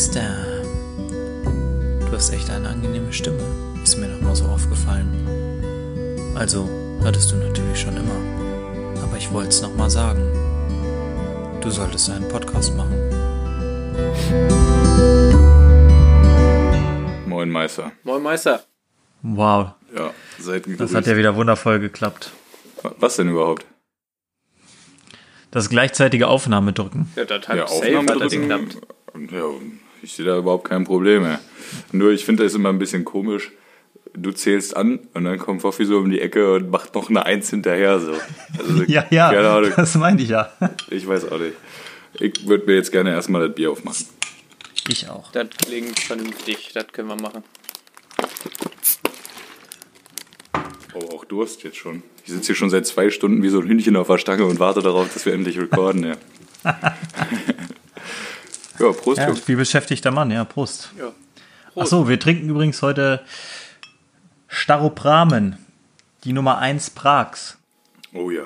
Meister. Du hast echt eine angenehme Stimme, ist mir noch mal so aufgefallen. Also, hattest du natürlich schon immer. Aber ich wollte es noch mal sagen. Du solltest einen Podcast machen. Moin Meister. Moin Meister. Wow, Ja, seid gegrüßt. das hat ja wieder wundervoll geklappt. Was denn überhaupt? Das gleichzeitige Aufnahme drücken. Ja, das hat Ja, safe hat geklappt. Ja, ich sehe da überhaupt kein Problem mehr. Nur ich finde das immer ein bisschen komisch. Du zählst an und dann kommt Foffi so um die Ecke und macht noch eine Eins hinterher. So. Also, Ja, ja, das meinte ich ja. Ich weiß auch nicht. Ich würde mir jetzt gerne erstmal das Bier aufmachen. Ich auch. Das klingt vernünftig, das können wir machen. Oh, auch Durst jetzt schon. Ich sitze hier schon seit zwei Stunden wie so ein Hühnchen auf der Stange und warte darauf, dass wir endlich recorden. Ja, ja Prost, Ja, viel beschäftigter Mann, ja, Prost. Ja. Achso, wir trinken übrigens heute Staropramen, die Nummer 1 Prags. Oh ja.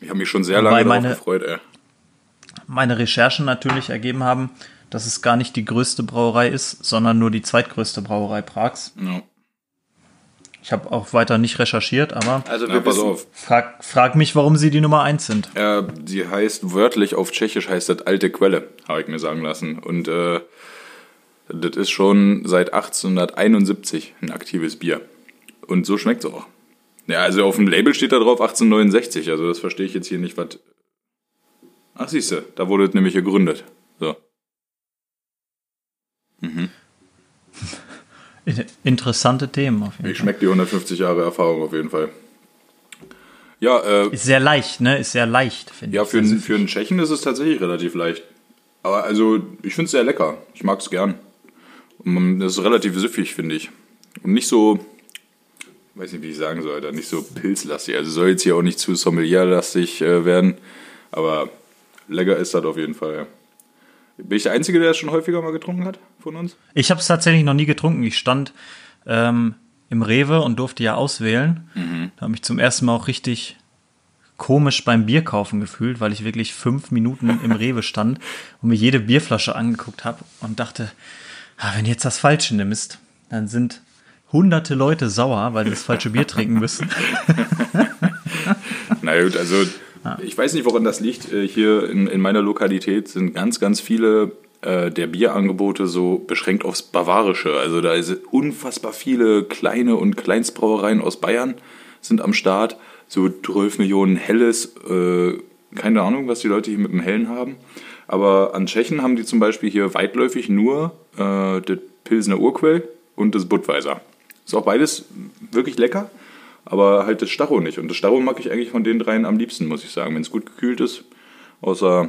Ich habe mich schon sehr Wobei lange darauf meine- gefreut, ey. Meine Recherchen natürlich ergeben haben, dass es gar nicht die größte Brauerei ist, sondern nur die zweitgrößte Brauerei Prags. Ja. Ich habe auch weiter nicht recherchiert, aber Also Na, wir pass wissen, auf. frag, frag mich, warum sie die Nummer 1 sind. Äh, die heißt wörtlich auf Tschechisch heißt das alte Quelle, habe ich mir sagen lassen. Und äh, das ist schon seit 1871 ein aktives Bier. Und so schmeckt's auch. Ja, also auf dem Label steht da drauf 1869, also das verstehe ich jetzt hier nicht, was. Ach, siehste, da wurde es nämlich gegründet. So. In- Interessante Themen auf jeden Ich Fall. schmeckt die 150 Jahre Erfahrung auf jeden Fall. Ja, äh, Ist sehr leicht, ne? Ist sehr leicht, finde Ja, ich. für, Also, einen- für einen Tschechen ist es tatsächlich relativ leicht. Aber also, ich finde es sehr lecker. Ich mag es gern. Und man- das ist relativ süffig, finde ich. Und nicht so, weiß nicht, wie ich sagen soll, da nicht so pilzlastig. Also soll jetzt hier auch nicht zu sommelierlastig äh, werden. Aber lecker ist das auf jeden Fall, ja. Bin ich der Einzige, der es schon häufiger mal getrunken hat von uns? Ich habe es tatsächlich noch nie getrunken. Ich stand ähm, im Rewe und durfte ja auswählen. Da habe ich zum ersten Mal auch richtig komisch beim Bier kaufen gefühlt, weil ich wirklich fünf Minuten im Rewe stand und mir jede Bierflasche angeguckt habe und dachte, ah, wenn jetzt das Falsche nimmst, dann sind hunderte Leute sauer, weil sie das falsche Bier trinken müssen. Na gut, also ich weiß nicht, woran das liegt. Äh, Hier in, in meiner Lokalität sind ganz, ganz viele äh, der Bierangebote so beschränkt aufs Bavarische. Also da sind unfassbar viele kleine und Kleinstbrauereien aus Bayern sind am Start. So 12 Millionen Helles, äh, keine Ahnung, was die Leute hier mit dem Hellen haben. Aber an Tschechen haben die zum Beispiel hier weitläufig nur äh, das Pilsner Urquell und das Budweiser. Ist auch beides wirklich lecker, aber halt das Stacho nicht. Und das Stacho mag ich eigentlich von den dreien am liebsten, muss ich sagen, wenn es gut gekühlt ist. Außer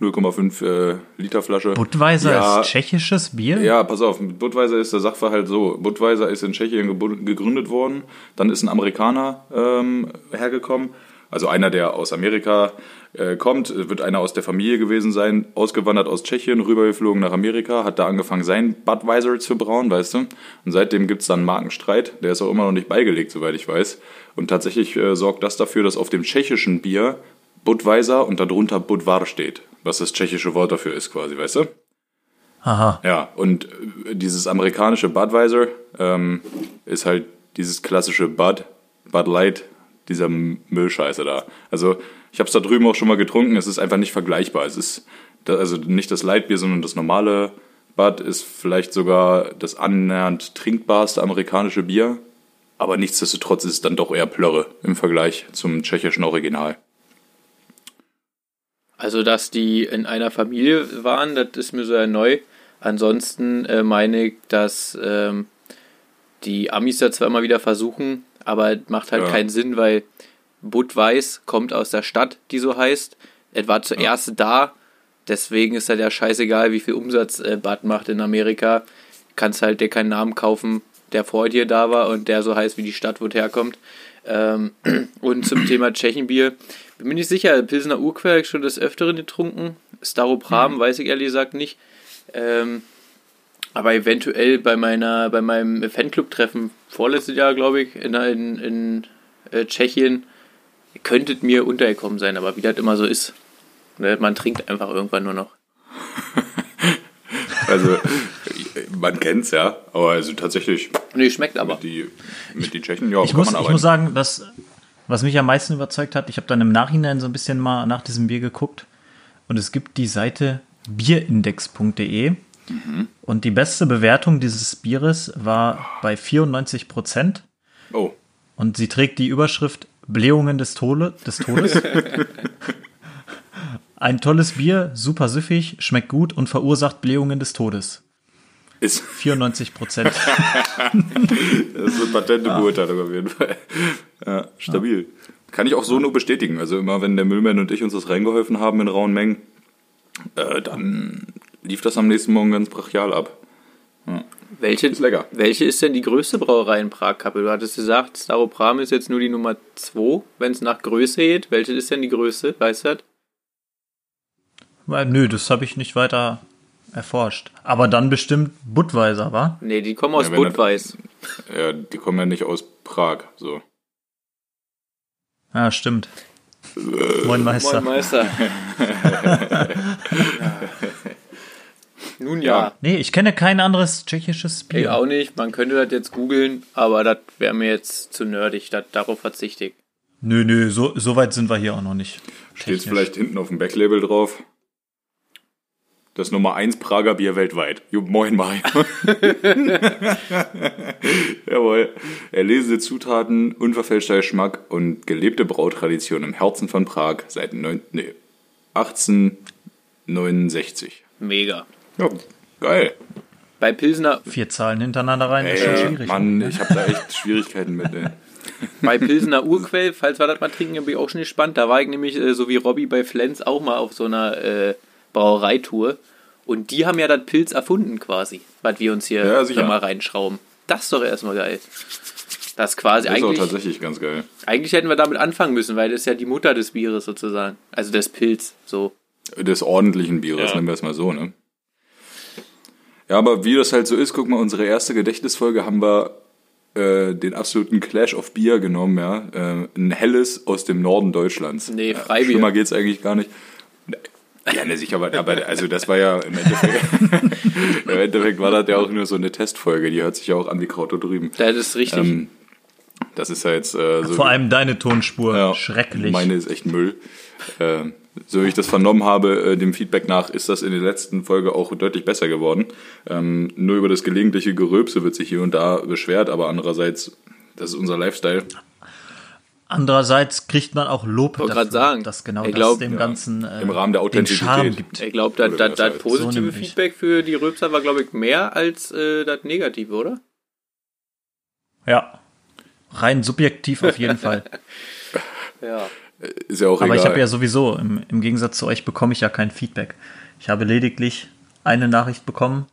0,5 äh, Liter Flasche. Budweiser ja, ist tschechisches Bier? ja, pass auf, mit Budweiser ist der Sachverhalt so. Budweiser ist in Tschechien gegründet worden, dann ist ein Amerikaner ähm, hergekommen, also einer, der aus Amerika äh, kommt, wird einer aus der Familie gewesen sein, ausgewandert aus Tschechien, rübergeflogen nach Amerika, hat da angefangen, sein Budweiser zu brauen, weißt du? Und seitdem gibt's dann einen Markenstreit, der ist auch immer noch nicht beigelegt, soweit ich weiß. Und tatsächlich äh, sorgt das dafür, dass auf dem tschechischen Bier Budweiser und darunter Budvar steht, was das tschechische Wort dafür ist quasi, weißt du? Aha. Ja, und äh, dieses amerikanische Budweiser ähm, ist halt dieses klassische Bud, Bud Light, dieser Müllscheiße da. Also ich habe es da drüben auch schon mal getrunken, es ist einfach nicht vergleichbar. Es ist da, also nicht das Lightbier, sondern das normale Bud ist vielleicht sogar das annähernd trinkbarste amerikanische Bier, aber nichtsdestotrotz ist es dann doch eher Plörre im Vergleich zum tschechischen Original. also dass die in einer Familie waren, das ist mir so ja neu. Ansonsten äh, meine ich, dass ähm, die Amis da zwar immer wieder versuchen, aber es macht halt Ja. keinen Sinn, weil Budweis kommt aus der Stadt, die so heißt. Es war zuerst da, deswegen ist halt ja scheißegal, wie viel Umsatz äh, Bud macht in Amerika. Kannst halt dir keinen Namen kaufen, der vor dir da war und der so heißt wie die Stadt, wo es herkommt. Ähm, und zum Thema Tschechenbier, bin mir nicht sicher, Pilsener Urquell schon des Öfteren getrunken. Staropram weiß ich ehrlich gesagt nicht. Ähm, aber eventuell bei meiner, bei meinem Fanclub-Treffen vorletztes Jahr, glaube ich, in, in, in äh, Tschechien, könnte es mir untergekommen sein, aber wie das immer so ist. Ne, Man trinkt einfach irgendwann nur noch. Also, man kennt's ja, aber also tatsächlich. Nee, schmeckt aber. Mit die, mit die Tschechen, ja, ich kann muss, man ich arbeiten. muss sagen, dass, was mich am meisten überzeugt hat, ich habe dann im Nachhinein so ein bisschen mal nach diesem Bier geguckt und es gibt die Seite bierindex.de und die beste Bewertung dieses Bieres war bei 94 Prozent oh, und sie trägt die Überschrift Blähungen des, Tole, des Todes. Ein tolles Bier, super süffig, schmeckt gut und verursacht Blähungen des Todes. ist, 94 Prozent. das ist eine patente Beurteilung auf jeden Fall. Ja, stabil. Kann ich auch so nur bestätigen. Also immer, wenn der Müllmann und ich uns das reingeholfen haben in rauen Mengen, äh, dann lief das am nächsten Morgen ganz brachial ab. Welche, Ist lecker. welche ist denn die größte Brauerei in Prag, Kappel? Du hattest gesagt, Staropram ist jetzt nur die Nummer 2, wenn es nach Größe geht. Welche ist denn die größte? Weißt du das? Nö, das habe ich nicht weiter erforscht. Aber dann bestimmt Budweiser, war? Nee, die kommen aus Ja, Budweis. Ja, die kommen ja nicht aus Prag. So. Ja, stimmt. Moin Meister. Moin Meister. Nun ja. Ja. Nee, ich kenne kein anderes tschechisches Ich Bier. auch nicht. Man könnte das jetzt googeln, aber das wäre mir jetzt zu nerdig. Das, darauf verzichte ich. Nö, nö, so, so weit sind wir hier auch noch nicht. Steht Technisch. vielleicht hinten auf dem Backlabel drauf. Das Nummer 1 Prager Bier weltweit. Jo, moin Mario. Jawohl. Erlesene Zutaten, unverfälschter Geschmack und gelebte Brautradition im Herzen von Prag seit neun, nee, 1869. Mega. Ja, geil. Bei Pilsner, Vier Zahlen hintereinander rein, ist schon schwierig. Mann, ich habe da echt Schwierigkeiten mit. Ey. bei Pilsner Urquell, falls wir das mal trinken, bin ich auch schon gespannt. Da war ich nämlich, äh, so wie Robby bei Flens, auch mal auf so einer äh, Brauereitour. Und die haben ja das Pilz erfunden quasi, was wir uns hier Ja, sicher. mal reinschrauben. Das ist doch erstmal geil. Das ist quasi Das ist auch eigentlich, tatsächlich ganz geil. eigentlich hätten wir damit anfangen müssen, weil das ist ja die Mutter des Bieres sozusagen. Also des Pilz, so. Des ordentlichen Bieres, Ja. nennen wir es mal so, ne? Ja, aber wie das halt so ist, guck mal, unsere erste Gedächtnisfolge haben wir äh, den absoluten Clash of Bier genommen, ja. Äh, ein helles aus dem Norden Deutschlands. Nee, Ja, Freibier. Schlimmer geht's eigentlich gar nicht. Ja, ne, sicher, aber, aber also das war ja im Endeffekt, im Endeffekt war das ja auch nur so eine Testfolge, die hört sich ja auch an wie Kraut da drüben. Das ist richtig. Ähm, das ist ja jetzt äh, so. Vor allem deine Tonspur. Ja, Schrecklich. Meine ist echt Müll. Äh, so wie ich das vernommen habe, äh, dem Feedback nach, ist das in der letzten Folge auch deutlich besser geworden. Ähm, nur über das gelegentliche Geröpse wird sich hier und da beschwert, aber andererseits, das ist unser Lifestyle. Andererseits kriegt man auch Lob Wollte dafür, sagen. dass genau Ich das glaub, dem ja, Ganzen äh, im Rahmen der den Charme Authentizität. gibt. ich glaube, das, das, das positive So. Feedback für die Röpser war, glaube ich, mehr als äh, das negative, oder? Ja. Rein subjektiv auf jeden Fall. Ja. Ist ja auch Aber egal. ich habe ja sowieso, im, im Gegensatz zu euch, bekomme ich ja kein Feedback. Ich habe lediglich eine Nachricht bekommen,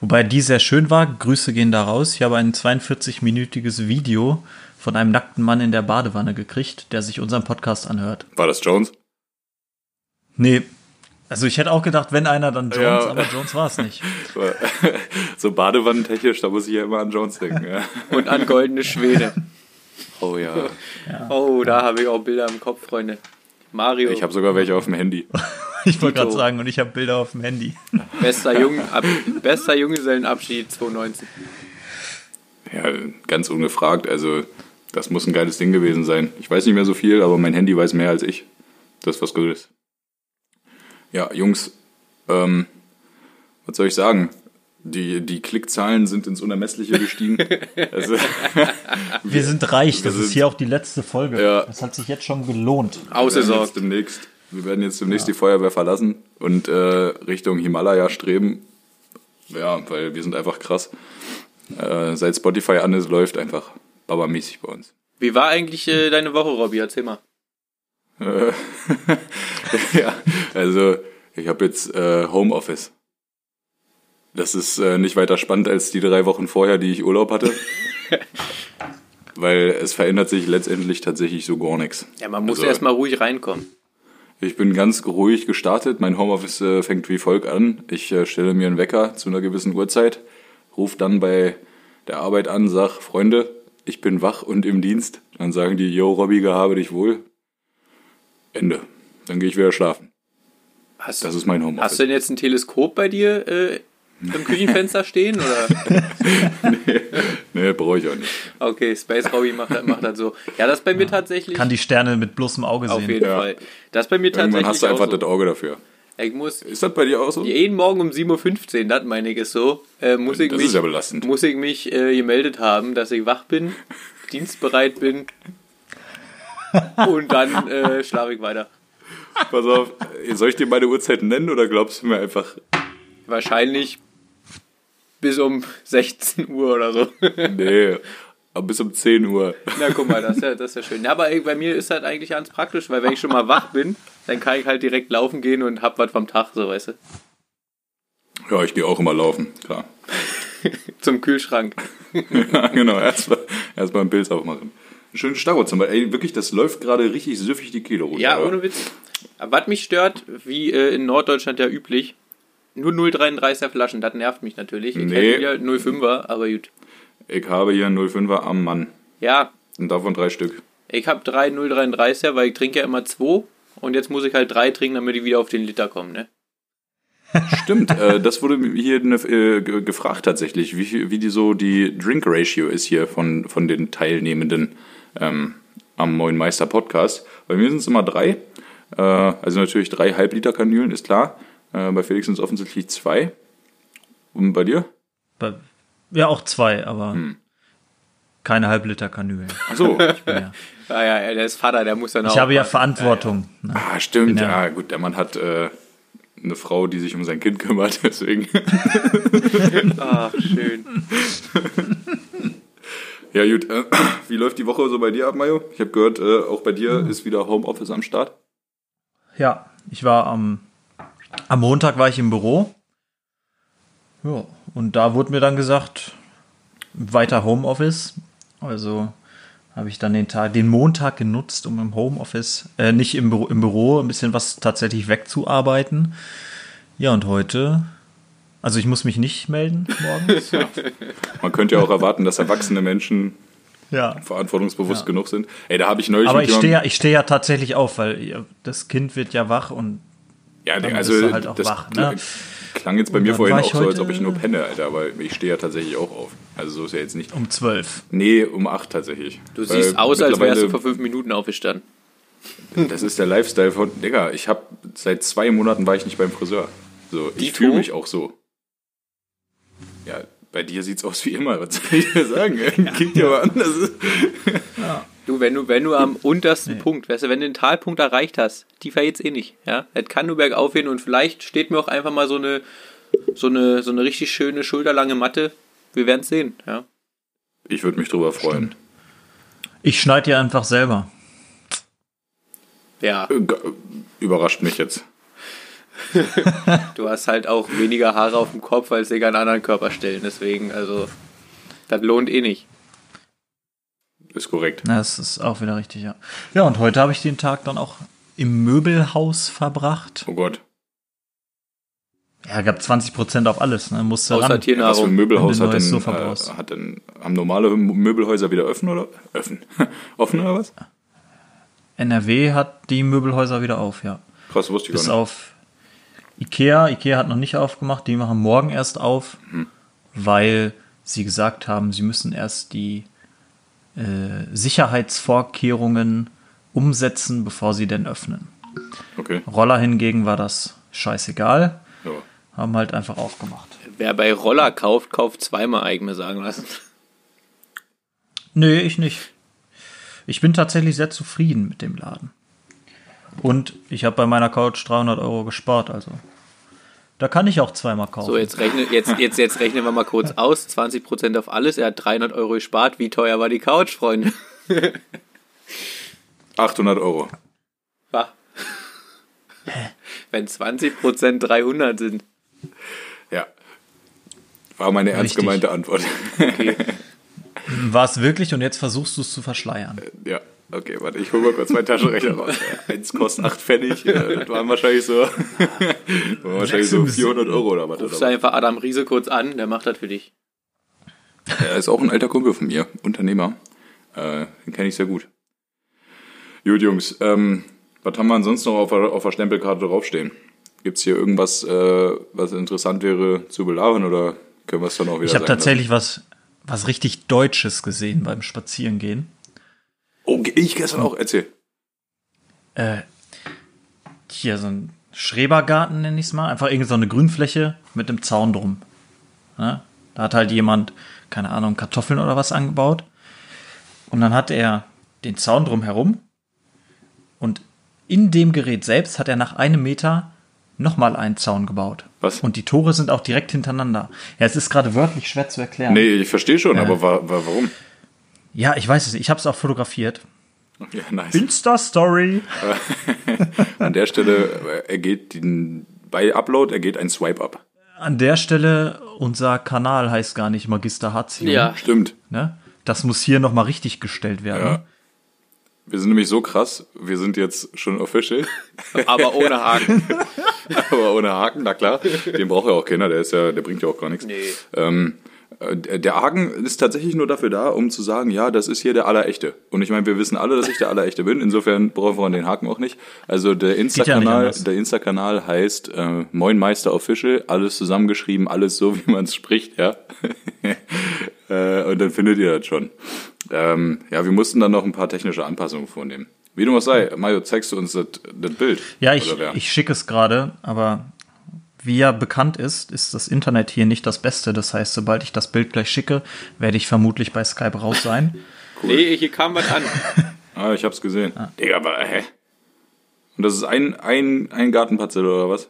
wobei die sehr schön war. Grüße gehen da raus. Ich habe ein 42-minütiges Video von einem nackten Mann in der Badewanne gekriegt, der sich unseren Podcast anhört. War das Jones? Nee, also ich hätte auch gedacht, wenn einer, dann Jones, Ja. aber Jones war es nicht. so badewannentechnisch, da muss ich ja immer an Jones denken. Ja. Und an goldene Schwede. Oh ja. Oh, da habe ich auch Bilder im Kopf, Freunde. Mario, Ich habe sogar welche auf dem Handy. Ich wollte gerade sagen, und ich habe Bilder auf dem Handy. bester, Jung, ab, bester Junggesellenabschied 2019. Ja, ganz ungefragt. Also, das muss ein geiles Ding gewesen sein. Ich weiß nicht mehr so viel, aber mein Handy weiß mehr als ich. Das ist was Gutes. Ja, Jungs, ähm, was soll ich sagen? Die, die Klickzahlen sind ins Unermessliche gestiegen. also, Wir sind reich, das Wir ist sind- hier auch die letzte Folge. Ja. Das hat sich jetzt schon gelohnt. Ausgesorgt. demnächst, wir werden jetzt demnächst die Feuerwehr verlassen und äh, Richtung Himalaya streben. Ja, weil wir sind einfach krass. Äh, seit Spotify an ist, läuft einfach babamäßig bei uns. Wie war eigentlich äh, deine Woche, Robby? Erzähl mal. Äh, ja, also ich habe jetzt äh, Homeoffice. Das ist äh, nicht weiter spannend als die drei Wochen vorher, die ich Urlaub hatte. Weil es verändert sich letztendlich tatsächlich so gar nichts. Ja, man muss Also- erst mal ruhig reinkommen. Ich bin ganz ruhig gestartet. Mein Homeoffice äh, fängt wie folgt an. Ich äh, stelle mir einen Wecker zu einer gewissen Uhrzeit, rufe dann bei der Arbeit an, sag, Freunde, ich bin wach und im Dienst. Dann sagen die, yo, Robby, gehabe dich wohl. Ende. Dann gehe ich wieder schlafen. Hast, Das ist mein Homeoffice. hast du denn jetzt ein Teleskop bei dir äh, im Küchenfenster stehen? Oder? nee, nee brauche ich auch nicht. Okay, Space Robbie macht, macht das so. Ja, das bei mir tatsächlich. Kann die Sterne mit bloßem Auge sehen. Auf jeden Ja. Fall. Das bei mir tatsächlich. Irgendwann hast du einfach so. das Auge dafür. Ich muss Ist das bei dir auch so? jeden Morgen um 7.15 Uhr, das meine ich ist so, äh, muss, ich Das mich, ist ja belastend. muss ich mich äh, gemeldet haben, dass ich wach bin, dienstbereit bin und dann äh, schlafe ich weiter. Pass auf, soll ich dir meine Uhrzeit nennen oder glaubst du mir einfach, Wahrscheinlich bis um 16 Uhr oder so. nee, aber bis um 10 Uhr. Na guck mal, das ist ja, das ist ja schön. Ja, aber bei mir ist halt eigentlich ganz praktisch, weil wenn ich schon mal wach bin, dann kann ich halt direkt laufen gehen und hab was vom Tag, so weißt du. Ja, ich gehe auch immer laufen, klar. Zum Kühlschrank. Ja, genau, erstmal erst mal einen Pilz aufmachen. Schönen Starro zum Beispiel. Ey, wirklich, das läuft gerade richtig süffig die Kilo runter. Ja, ohne Witz. Was mich stört, wie äh, in Norddeutschland ja üblich, nur 0,33er Flaschen, das nervt mich natürlich. Ich Nee. hätte wieder 0,5er, aber gut. Ich habe hier einen 05er am Mann. Ja, Und davon drei Stück. ich habe drei 0,33er, weil ich trinke ja immer zwei. Und jetzt muss ich halt drei trinken, damit ich wieder auf den Liter komme, ne? Stimmt, äh, das wurde hier ne, äh, ge- gefragt tatsächlich, wie, wie die so die Drink Ratio ist hier von, von den Teilnehmenden ähm, am Moin Meister Podcast. Bei mir sind es immer drei. Äh, also natürlich drei Halbliter Kanülen, ist klar. Äh, bei Felix sind es offensichtlich zwei. Und bei dir? Bei- Ja, auch zwei, aber Hm. keine Halbliter Kanülen. Achso. Ja. Ah ja, ja, der ist Vater, der muss dann auch. Ich habe ja aufpassen. Verantwortung. Ne? ah, stimmt. Ja- Ja, gut, der Mann hat äh, eine Frau, die sich um sein Kind kümmert, deswegen. Ach, schön. Ja, gut. Äh, wie läuft die Woche so bei dir ab, Mayo? Ich habe gehört, äh, auch bei dir ist wieder Homeoffice am Start. Ja, ich war am, am Montag war ich im Büro. Ja, und da wurde mir dann gesagt, weiter Homeoffice. Also habe ich dann den Tag, den Montag genutzt, um im Homeoffice, äh, nicht im Büro, im Büro, ein bisschen was tatsächlich wegzuarbeiten. Ja, und heute, also ich muss mich nicht melden morgens. Man könnte ja auch erwarten, dass erwachsene Menschen ja. verantwortungsbewusst genug sind. Ey, da habe ich neulich Aber ich stehe ja, ich stehe ja tatsächlich auf, weil ja, das Kind wird ja wach und ja, dann also bist du halt auch das wach, ne? klang jetzt bei mir vorhin auch ich so, als ob ich nur penne, Alter, aber ich stehe ja tatsächlich auch auf. Also so ist ja jetzt nicht. um zwölf. Nee, um acht tatsächlich. Du Weil siehst aus, als wärst du vor fünf Minuten aufgestanden. Das ist der Lifestyle von, Digga, ich habe seit zwei Monaten war ich nicht beim Friseur. So, ich Dito? fühle mich auch so. Ja, bei dir sieht's aus wie immer, was soll ich dir sagen? Klingt ja aber anders. Du, wenn du, wenn du am untersten Punkt, weißt du, wenn du den Talpunkt erreicht hast, tiefer geht's eh nicht, ja. Es kann nur bergauf gehen und vielleicht steht mir auch einfach mal so eine, so eine, so eine richtig schöne, schulterlange Matte. Wir werden's sehen, ja. Ich würde mich drüber freuen. Ich schneide dir einfach selber. Ja, Äh, Überrascht mich jetzt. du hast halt auch weniger Haare auf dem Kopf als ich an anderen Körperstellen, deswegen, also, das lohnt eh nicht. Ist korrekt. Na, Das ist auch wieder richtig, ja. Ja, und heute habe ich den Tag dann auch im Möbelhaus verbracht. Oh Gott. Ja, gab 20% auf alles, ne? Musste Außer ran. Was für ein Tiernahrung. Möbelhaus hat denn, Sofa äh, hat denn, haben normale Möbelhäuser wieder offen oder? Offen. offen oder was? NRW hat die Möbelhäuser wieder auf, ja. Krass, wusste ich Bis gar nicht. auf Ikea. Ikea hat noch nicht aufgemacht, die machen morgen erst auf, Hm. weil sie gesagt haben, sie müssen erst die äh, Sicherheitsvorkehrungen umsetzen, bevor sie denn öffnen. Okay. Roller hingegen war das scheißegal, Ja. haben halt einfach aufgemacht. Wer bei Roller kauft, kauft zweimal eigene sagen lassen. Nee, ich nicht. Ich bin tatsächlich sehr zufrieden mit dem Laden. Und ich habe bei meiner Couch 300 Euro gespart, also da kann ich auch zweimal kaufen. So, jetzt, rechne, jetzt, jetzt, jetzt rechnen wir mal kurz aus. 20% auf alles. Er hat 300 Euro gespart. Wie teuer war die Couch, Freunde? 800 Euro. War. Wenn 20% 300 sind. Ja. War meine ernst Richtig. gemeinte Antwort. War es wirklich und jetzt versuchst du es zu verschleiern. ja. Okay, warte, ich hole mal kurz meinen Taschenrechner raus. Eins kostet 8 Pfennig. äh, Das waren wahrscheinlich so, waren wahrscheinlich so 400 Euro oder was. Rufst du einfach Adam Riese kurz an, der macht das für dich. Er ist auch ein alter Kumpel von mir, Unternehmer. Äh, den kenne ich sehr gut. Gut, Jungs, ähm, was haben wir ansonsten noch auf der, auf der Stempelkarte draufstehen? Gibt es hier irgendwas, äh, was interessant wäre zu belabern oder können wir es dann auch wieder Ich habe tatsächlich was, was richtig Deutsches gesehen beim Spazierengehen. Oh, ich gestern auch, erzähl. Äh, hier so ein Schrebergarten, nenne ich es mal. Einfach irgendeine so eine Grünfläche mit einem Zaun drum. Ja? Da hat halt jemand, keine Ahnung, Kartoffeln oder was angebaut. Und dann hat er den Zaun drum herum. Und in dem Gerät selbst hat er nach einem Meter nochmal einen Zaun gebaut. Was? Und die Tore sind auch direkt hintereinander. Ja, es ist gerade wörtlich schwer zu erklären. Nee, ich verstehe schon, Äh. aber wa wa warum? Ja, ich weiß es nicht. Ich habe es auch fotografiert. Ja, nice. Insta-Story. An der Stelle äh, ergeht den, bei Upload ergeht ein Swipe up. An der Stelle, unser Kanal heißt gar nicht Magister Hatio. Ja, Stimmt. Ne? Das muss hier nochmal richtig gestellt werden. Ja. Wir sind nämlich so krass, wir sind jetzt schon official, aber ohne Haken. aber ohne Haken, na klar. Den braucht ja auch keiner, der ist ja, der bringt ja auch gar nichts. Nee. Ähm, äh, der Haken ist tatsächlich nur dafür da, um zu sagen, ja, das ist hier der Allerechte. Und ich meine, wir wissen alle, dass ich der Allerechte bin. Insofern brauchen wir den Haken auch nicht. Also der ja Insta-Kanal, anders. der Insta-Kanal heißt äh, Moin Meister Official, alles zusammengeschrieben, alles so, wie man es spricht, ja. äh, und dann findet ihr das schon. Ähm, ja, wir mussten dann noch ein paar technische Anpassungen vornehmen. Wie dem auch sei, Mario, zeigst du uns das, Bild? Ja, ich, ich schicke es gerade, aber wie ja bekannt ist, ist das Internet hier nicht das Beste. Das heißt, sobald ich das Bild gleich schicke, werde ich vermutlich bei Skype raus sein. Nee, hier kam was an. Ah, ich hab's gesehen. Digga, aber hä? Und das ist ein, ein, ein Gartenparzelle oder was?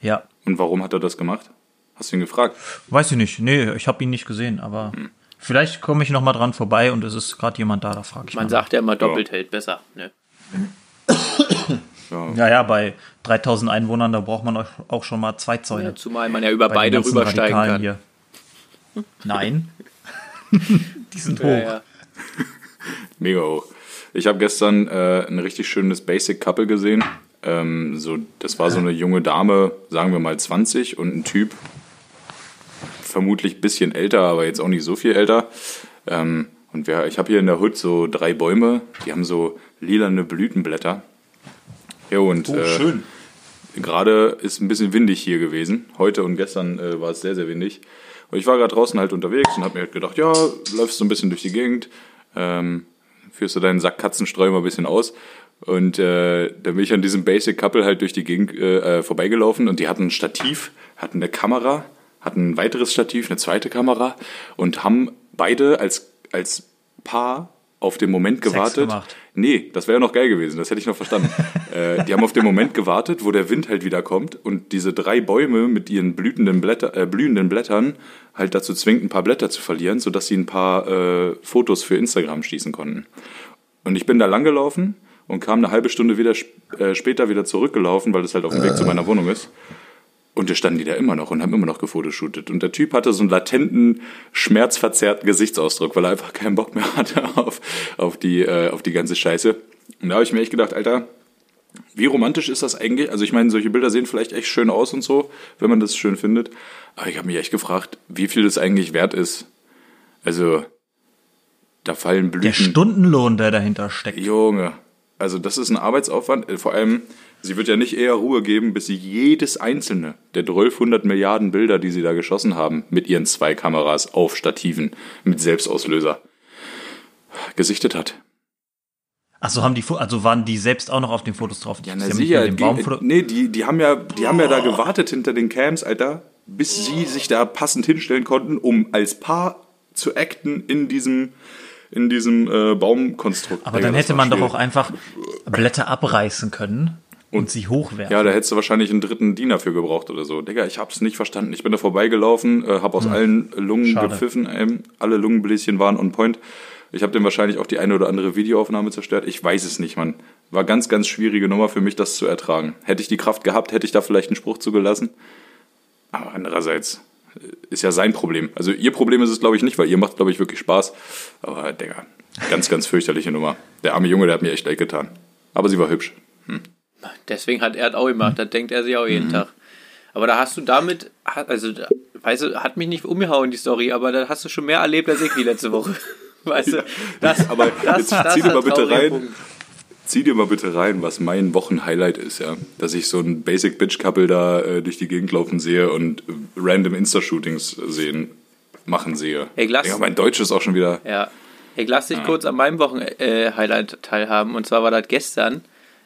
Ja, Und warum hat er das gemacht? Hast du ihn gefragt? weiß ich nicht. Nee, ich habe ihn nicht gesehen, aber vielleicht komme ich noch mal dran vorbei und es ist gerade jemand da, da frage ich Man mal. sagt ja immer, doppelt hält besser. Ne? Ja. Ja, ja, bei 3000 Einwohnern, da braucht man auch- auch schon mal zwei Zäune. Ja, zumal man ja über Bei beide rübersteigen Radikalen kann. Hier. Nein. Die sind hoch. Ja. Mega hoch. Ich habe gestern äh, ein richtig schönes Basic Couple gesehen. Ähm, so, das war so eine junge Dame, sagen wir mal 20, und ein Typ, vermutlich ein bisschen älter, aber jetzt auch nicht so viel älter. Ähm, und wir, ich habe hier in der Hut so drei Bäume, die haben so lilane Blütenblätter. Ja, und Oh, äh, gerade ist ein bisschen windig hier gewesen. Heute und gestern äh, war es sehr, sehr windig. Und ich war gerade draußen halt unterwegs und habe mir halt gedacht, ja, läufst so ein bisschen durch die Gegend, ähm, führst du deinen Sack Katzenstreu mal ein bisschen aus. Und äh, dann bin ich an diesem Basic Couple halt durch die Gegend äh, äh, vorbeigelaufen und die hatten ein Stativ, hatten eine Kamera, hatten ein weiteres Stativ, eine zweite Kamera und haben beide als, als Paar auf den Moment gewartet. Nee, das wäre ja noch geil gewesen, das hätte ich noch verstanden. äh, die haben auf den Moment gewartet, wo der Wind halt wieder kommt und diese drei Bäume mit ihren blütenden Blätter, äh, blühenden Blättern halt dazu zwingt, ein paar Blätter zu verlieren, sodass sie ein paar äh, Fotos für Instagram schießen konnten. Und ich bin da langgelaufen und kam eine halbe Stunde wieder sp äh, später wieder zurückgelaufen, weil das halt auf dem Weg zu meiner Wohnung ist. Und da standen die da immer noch und haben immer noch gefotoshootet. Und der Typ hatte so einen latenten, schmerzverzerrten Gesichtsausdruck, weil er einfach keinen Bock mehr hatte auf, auf, die, äh, auf die ganze Scheiße. Und da habe ich mir echt gedacht, Alter, wie romantisch ist das eigentlich? Also ich meine, solche Bilder sehen vielleicht echt schön aus und so, wenn man das schön findet. Aber ich habe mich echt gefragt, wie viel das eigentlich wert ist. Also, da fallen Blüten. Der Stundenlohn, der dahinter steckt. Junge, also das ist ein Arbeitsaufwand. Vor allem, sie wird ja nicht eher Ruhe geben, bis sie jedes einzelne der 1200 Milliarden Bilder, die sie da geschossen haben, mit ihren zwei Kameras auf Stativen mit Selbstauslöser gesichtet hat. Achso, haben die, also waren die selbst auch noch auf den Fotos drauf? Ja, Die na den Baum Die, nee, die, die haben ja, die haben ja da gewartet hinter den Cams, Alter, bis sie sich da passend hinstellen konnten, um als Paar zu acten in diesem, in diesem äh, Baumkonstrukt. Aber dann hätte man doch schwierig. auch einfach Blätter abreißen können und, sie hochwerfen. Ja, da hättest du wahrscheinlich einen dritten Diener für gebraucht oder so. Digga, ich hab's nicht verstanden. Ich bin da vorbeigelaufen, äh, hab aus allen Lungen Hm. Schade. gepfiffen, ähm, alle Lungenbläschen waren on point. Ich habe dem wahrscheinlich auch die eine oder andere Videoaufnahme zerstört. Ich weiß es nicht, Mann. War ganz, ganz schwierige Nummer für mich, das zu ertragen. Hätte ich die Kraft gehabt, hätte ich da vielleicht einen Spruch zugelassen. Aber andererseits äh, ist ja sein Problem. Also ihr Problem ist es, glaube ich, nicht, weil ihr macht, glaube ich, wirklich Spaß. Aber, Digga, ganz, ganz fürchterliche Nummer. Der arme Junge, der hat mir echt leid getan. Aber sie war hübsch. Deswegen hat er es auch gemacht. Das denkt er sich auch jeden Tag. Aber da hast du damit, also, weißt du, hat mich nicht umgehauen, die Story, aber da hast du schon mehr erlebt als ich die letzte Woche. Weißt du, das, Aber das, jetzt das zieh dir mal bitte rein. Punkt. zieh dir mal bitte rein, was mein Wochenhighlight ist, ja. Dass ich so ein Basic Bitch Couple da äh, durch die Gegend laufen sehe und random Insta-Shootings sehen, machen sehe. Ey, lass- ja, mein Deutsch ist auch schon wieder. Ja. Ich lass dich kurz an meinem Wochen-Highlight teilhaben. Und zwar war das gestern.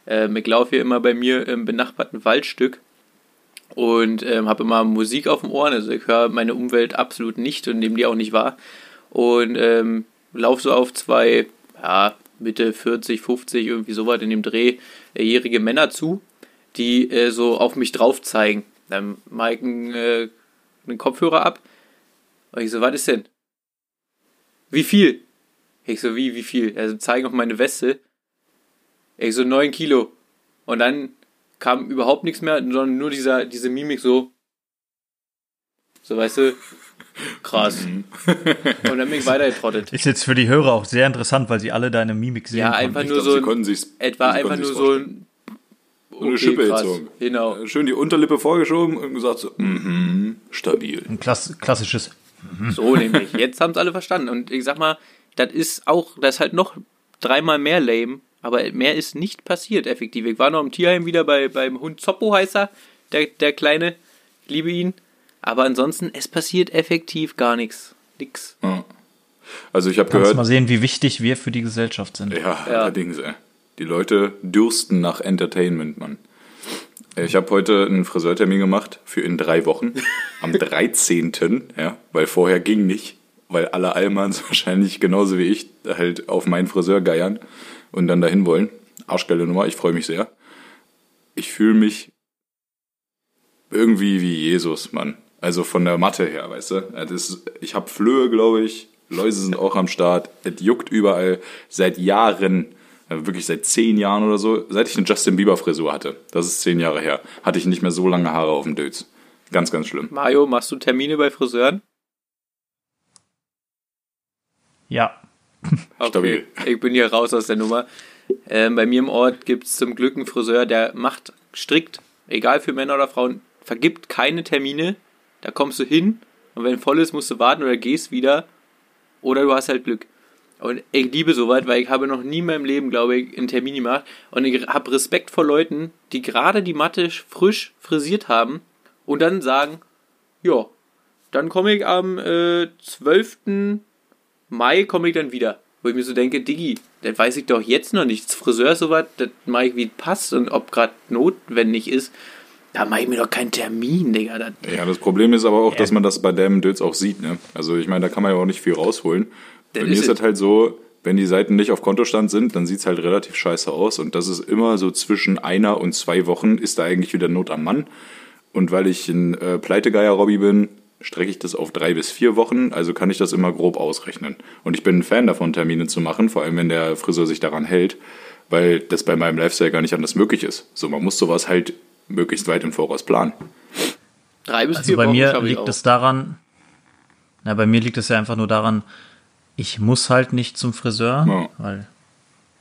Ähm, ich laufe hier immer bei mir im benachbarten Waldstück und ähm, habe immer Musik auf dem Ohren. Also ich höre meine Umwelt absolut nicht und nehme die auch nicht wahr. Und ähm, laufe so auf zwei, ja, Mitte 40, 50, irgendwie sowas in dem Dreh, äh, jährige Männer zu, die äh, so auf mich drauf zeigen. Dann mache ich einen, äh, einen Kopfhörer ab. Und ich so, was ist denn? Wie viel? Ich so, wie, wie viel? Also zeigen auf meine Weste. Ich so, 9 Kilo. Und dann kam überhaupt nichts mehr, sondern nur dieser, diese Mimik so. So, weißt du, krass. Mhm. Und dann bin ich weitergetrottet. Ist jetzt für die Hörer auch sehr interessant, weil sie alle deine Mimik sehen. Ja, einfach nur glaub, so sie konnten sich's, etwa einfach nur so ein, So eine okay, Schippe krass. gezogen. Genau. Äh, Schön die Unterlippe vorgeschoben und gesagt so, mhm, stabil. Ein klass klassisches. So nämlich. Jetzt haben es alle verstanden. Und ich sag mal, das ist auch, das ist halt noch dreimal mehr lame, aber mehr ist nicht passiert, effektiv. Ich war noch im Tierheim wieder bei, beim Hund Zoppo heißt er, der, der Kleine. Ich liebe ihn. Aber ansonsten, es passiert effektiv gar nichts. Nix. Ja. Also ich habe Kannst gehört, mal sehen, wie wichtig wir für die Gesellschaft sind. Ja, Ja. allerdings, ey. Die Leute dürsten nach Entertainment, Mann. Äh, Ich habe heute einen Friseurtermin gemacht für in drei Wochen. Am 13. ja, weil vorher ging nicht. Weil alle Allmanns wahrscheinlich genauso wie ich halt auf meinen Friseur geiern und dann dahin wollen. Arschgeile Nummer, ich freue mich sehr. Ich fühle mich irgendwie wie Jesus, Mann. Also von der Matte her, weißt du? Ist, ich habe Flöhe, glaube ich. Läuse sind auch am Start. Es juckt überall. Seit Jahren, äh, wirklich seit zehn Jahren oder so, seit ich eine Justin Bieber Frisur hatte, das ist zehn Jahre her, hatte ich nicht mehr so lange Haare auf dem Dötz. Ganz, ganz schlimm. Mario, machst du Termine bei Friseuren? Ja. Okay, ich bin hier raus aus der Nummer. Ähm, bei mir im Ort gibt es zum Glück einen Friseur, der macht strikt, egal für Männer oder Frauen, vergibt keine Termine. Da kommst du hin und wenn voll ist, musst du warten oder gehst wieder. Oder du hast halt Glück. Und ich liebe soweit, weil ich habe noch nie in meinem Leben, glaube ich, einen Termin gemacht. Und ich habe Respekt vor Leuten, die gerade die Matte frisch frisiert haben und dann sagen, ja, dann komme ich am äh, 12. Mai komme ich dann wieder. Wo ich mir so denke, Diggi, das weiß ich doch jetzt noch nicht. Das Friseur ist sowas, das mache ich wie es passt und ob gerade notwendig ist. Da mache ich mir doch keinen Termin, Digga. Das, Ja, das Problem ist aber auch, dass man das bei dem Dötz auch sieht. Ne? Also ich meine, da kann man ja auch nicht viel rausholen. Bei Das mir ist das halt so, wenn die Seiten nicht auf Kontostand sind, dann sieht es halt relativ scheiße aus. Und das ist immer so zwischen einer und zwei Wochen ist da eigentlich wieder Not am Mann. Und weil ich ein äh, Pleitegeier-Robby bin, strecke ich das auf drei bis vier Wochen. Also kann ich das immer grob ausrechnen. Und ich bin ein Fan davon, Termine zu machen, vor allem wenn der Friseur sich daran hält, weil das bei meinem Lifestyle gar nicht anders möglich ist. So, man muss sowas halt möglichst weit im Voraus planen. drei bis Also vier bei Wochen mir liegt es daran, na, bei mir liegt es ja einfach nur daran, ich muss halt nicht zum Friseur, Ja. weil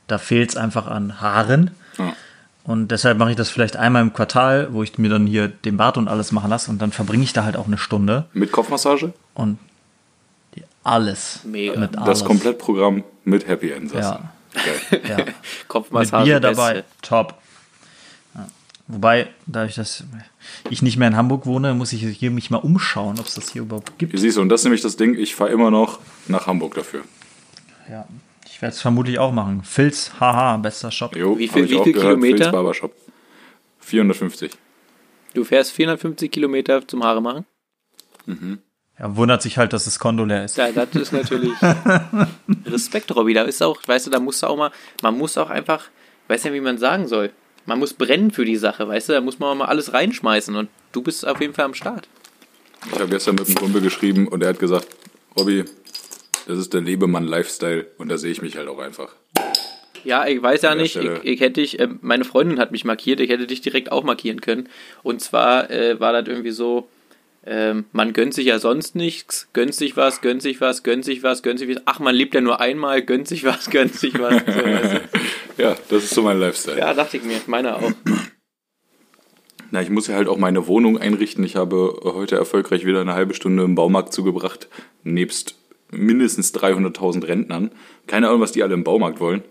da fehlt es einfach an Haaren. Ja. Und deshalb mache ich das vielleicht einmal im Quartal, wo ich mir dann hier den Bart und alles machen lasse und dann verbringe ich da halt auch eine Stunde Mit Kopfmassage? und die- alles. Mega. Mit alles. Das Komplettprogramm mit Happy End. sagst Ja. Geil. ja. Mit Kopfmassage. Bier Beste. dabei, top. Ja. Wobei, dadurch, dass ich nicht mehr in Hamburg wohne, muss ich hier mich mal umschauen, ob es das hier überhaupt gibt. Siehst du, und das ist nämlich das Ding, ich fahre immer noch nach Hamburg dafür. Ja, ich werde es vermutlich auch machen. Filz, haha, bester Shop. Jo, Wie viel- wie viel gehört, Kilometer? Phil's Barbershop. 450. Du fährst 450 Kilometer zum Haare machen? Ja, wundert sich halt, dass das Konto leer ist. Ja, das ist natürlich Respekt, Robby. Da ist auch, weißt du, da musst du auch mal, man muss auch einfach, weiß nicht, wie man sagen soll. Man muss brennen für die Sache, weißt du, da muss man mal alles reinschmeißen und du bist auf jeden Fall am Start. Ich habe gestern mit einem Kumpel geschrieben und er hat gesagt, Robby, das ist der Lebemann-Lifestyle und da sehe ich mich halt auch einfach. Ja, ich weiß ja nicht, ich, ich hätte dich, äh, meine Freundin hat mich markiert, ich hätte dich direkt auch markieren können. Und zwar äh, war das irgendwie so, ähm, man gönnt sich ja sonst nichts, gönnt sich was, gönnt sich was, gönnt sich was, gönnt sich was. Ach, man lebt ja nur einmal, gönnt sich was, gönnt sich was. So, weißt du? Ja, das ist so mein Lifestyle. Ja, dachte ich mir, meiner auch. Na, ich muss ja halt auch meine Wohnung einrichten. Ich habe heute erfolgreich wieder eine halbe Stunde im Baumarkt zugebracht, nebst mindestens 300.000 Rentnern. Keine Ahnung, was die alle im Baumarkt wollen.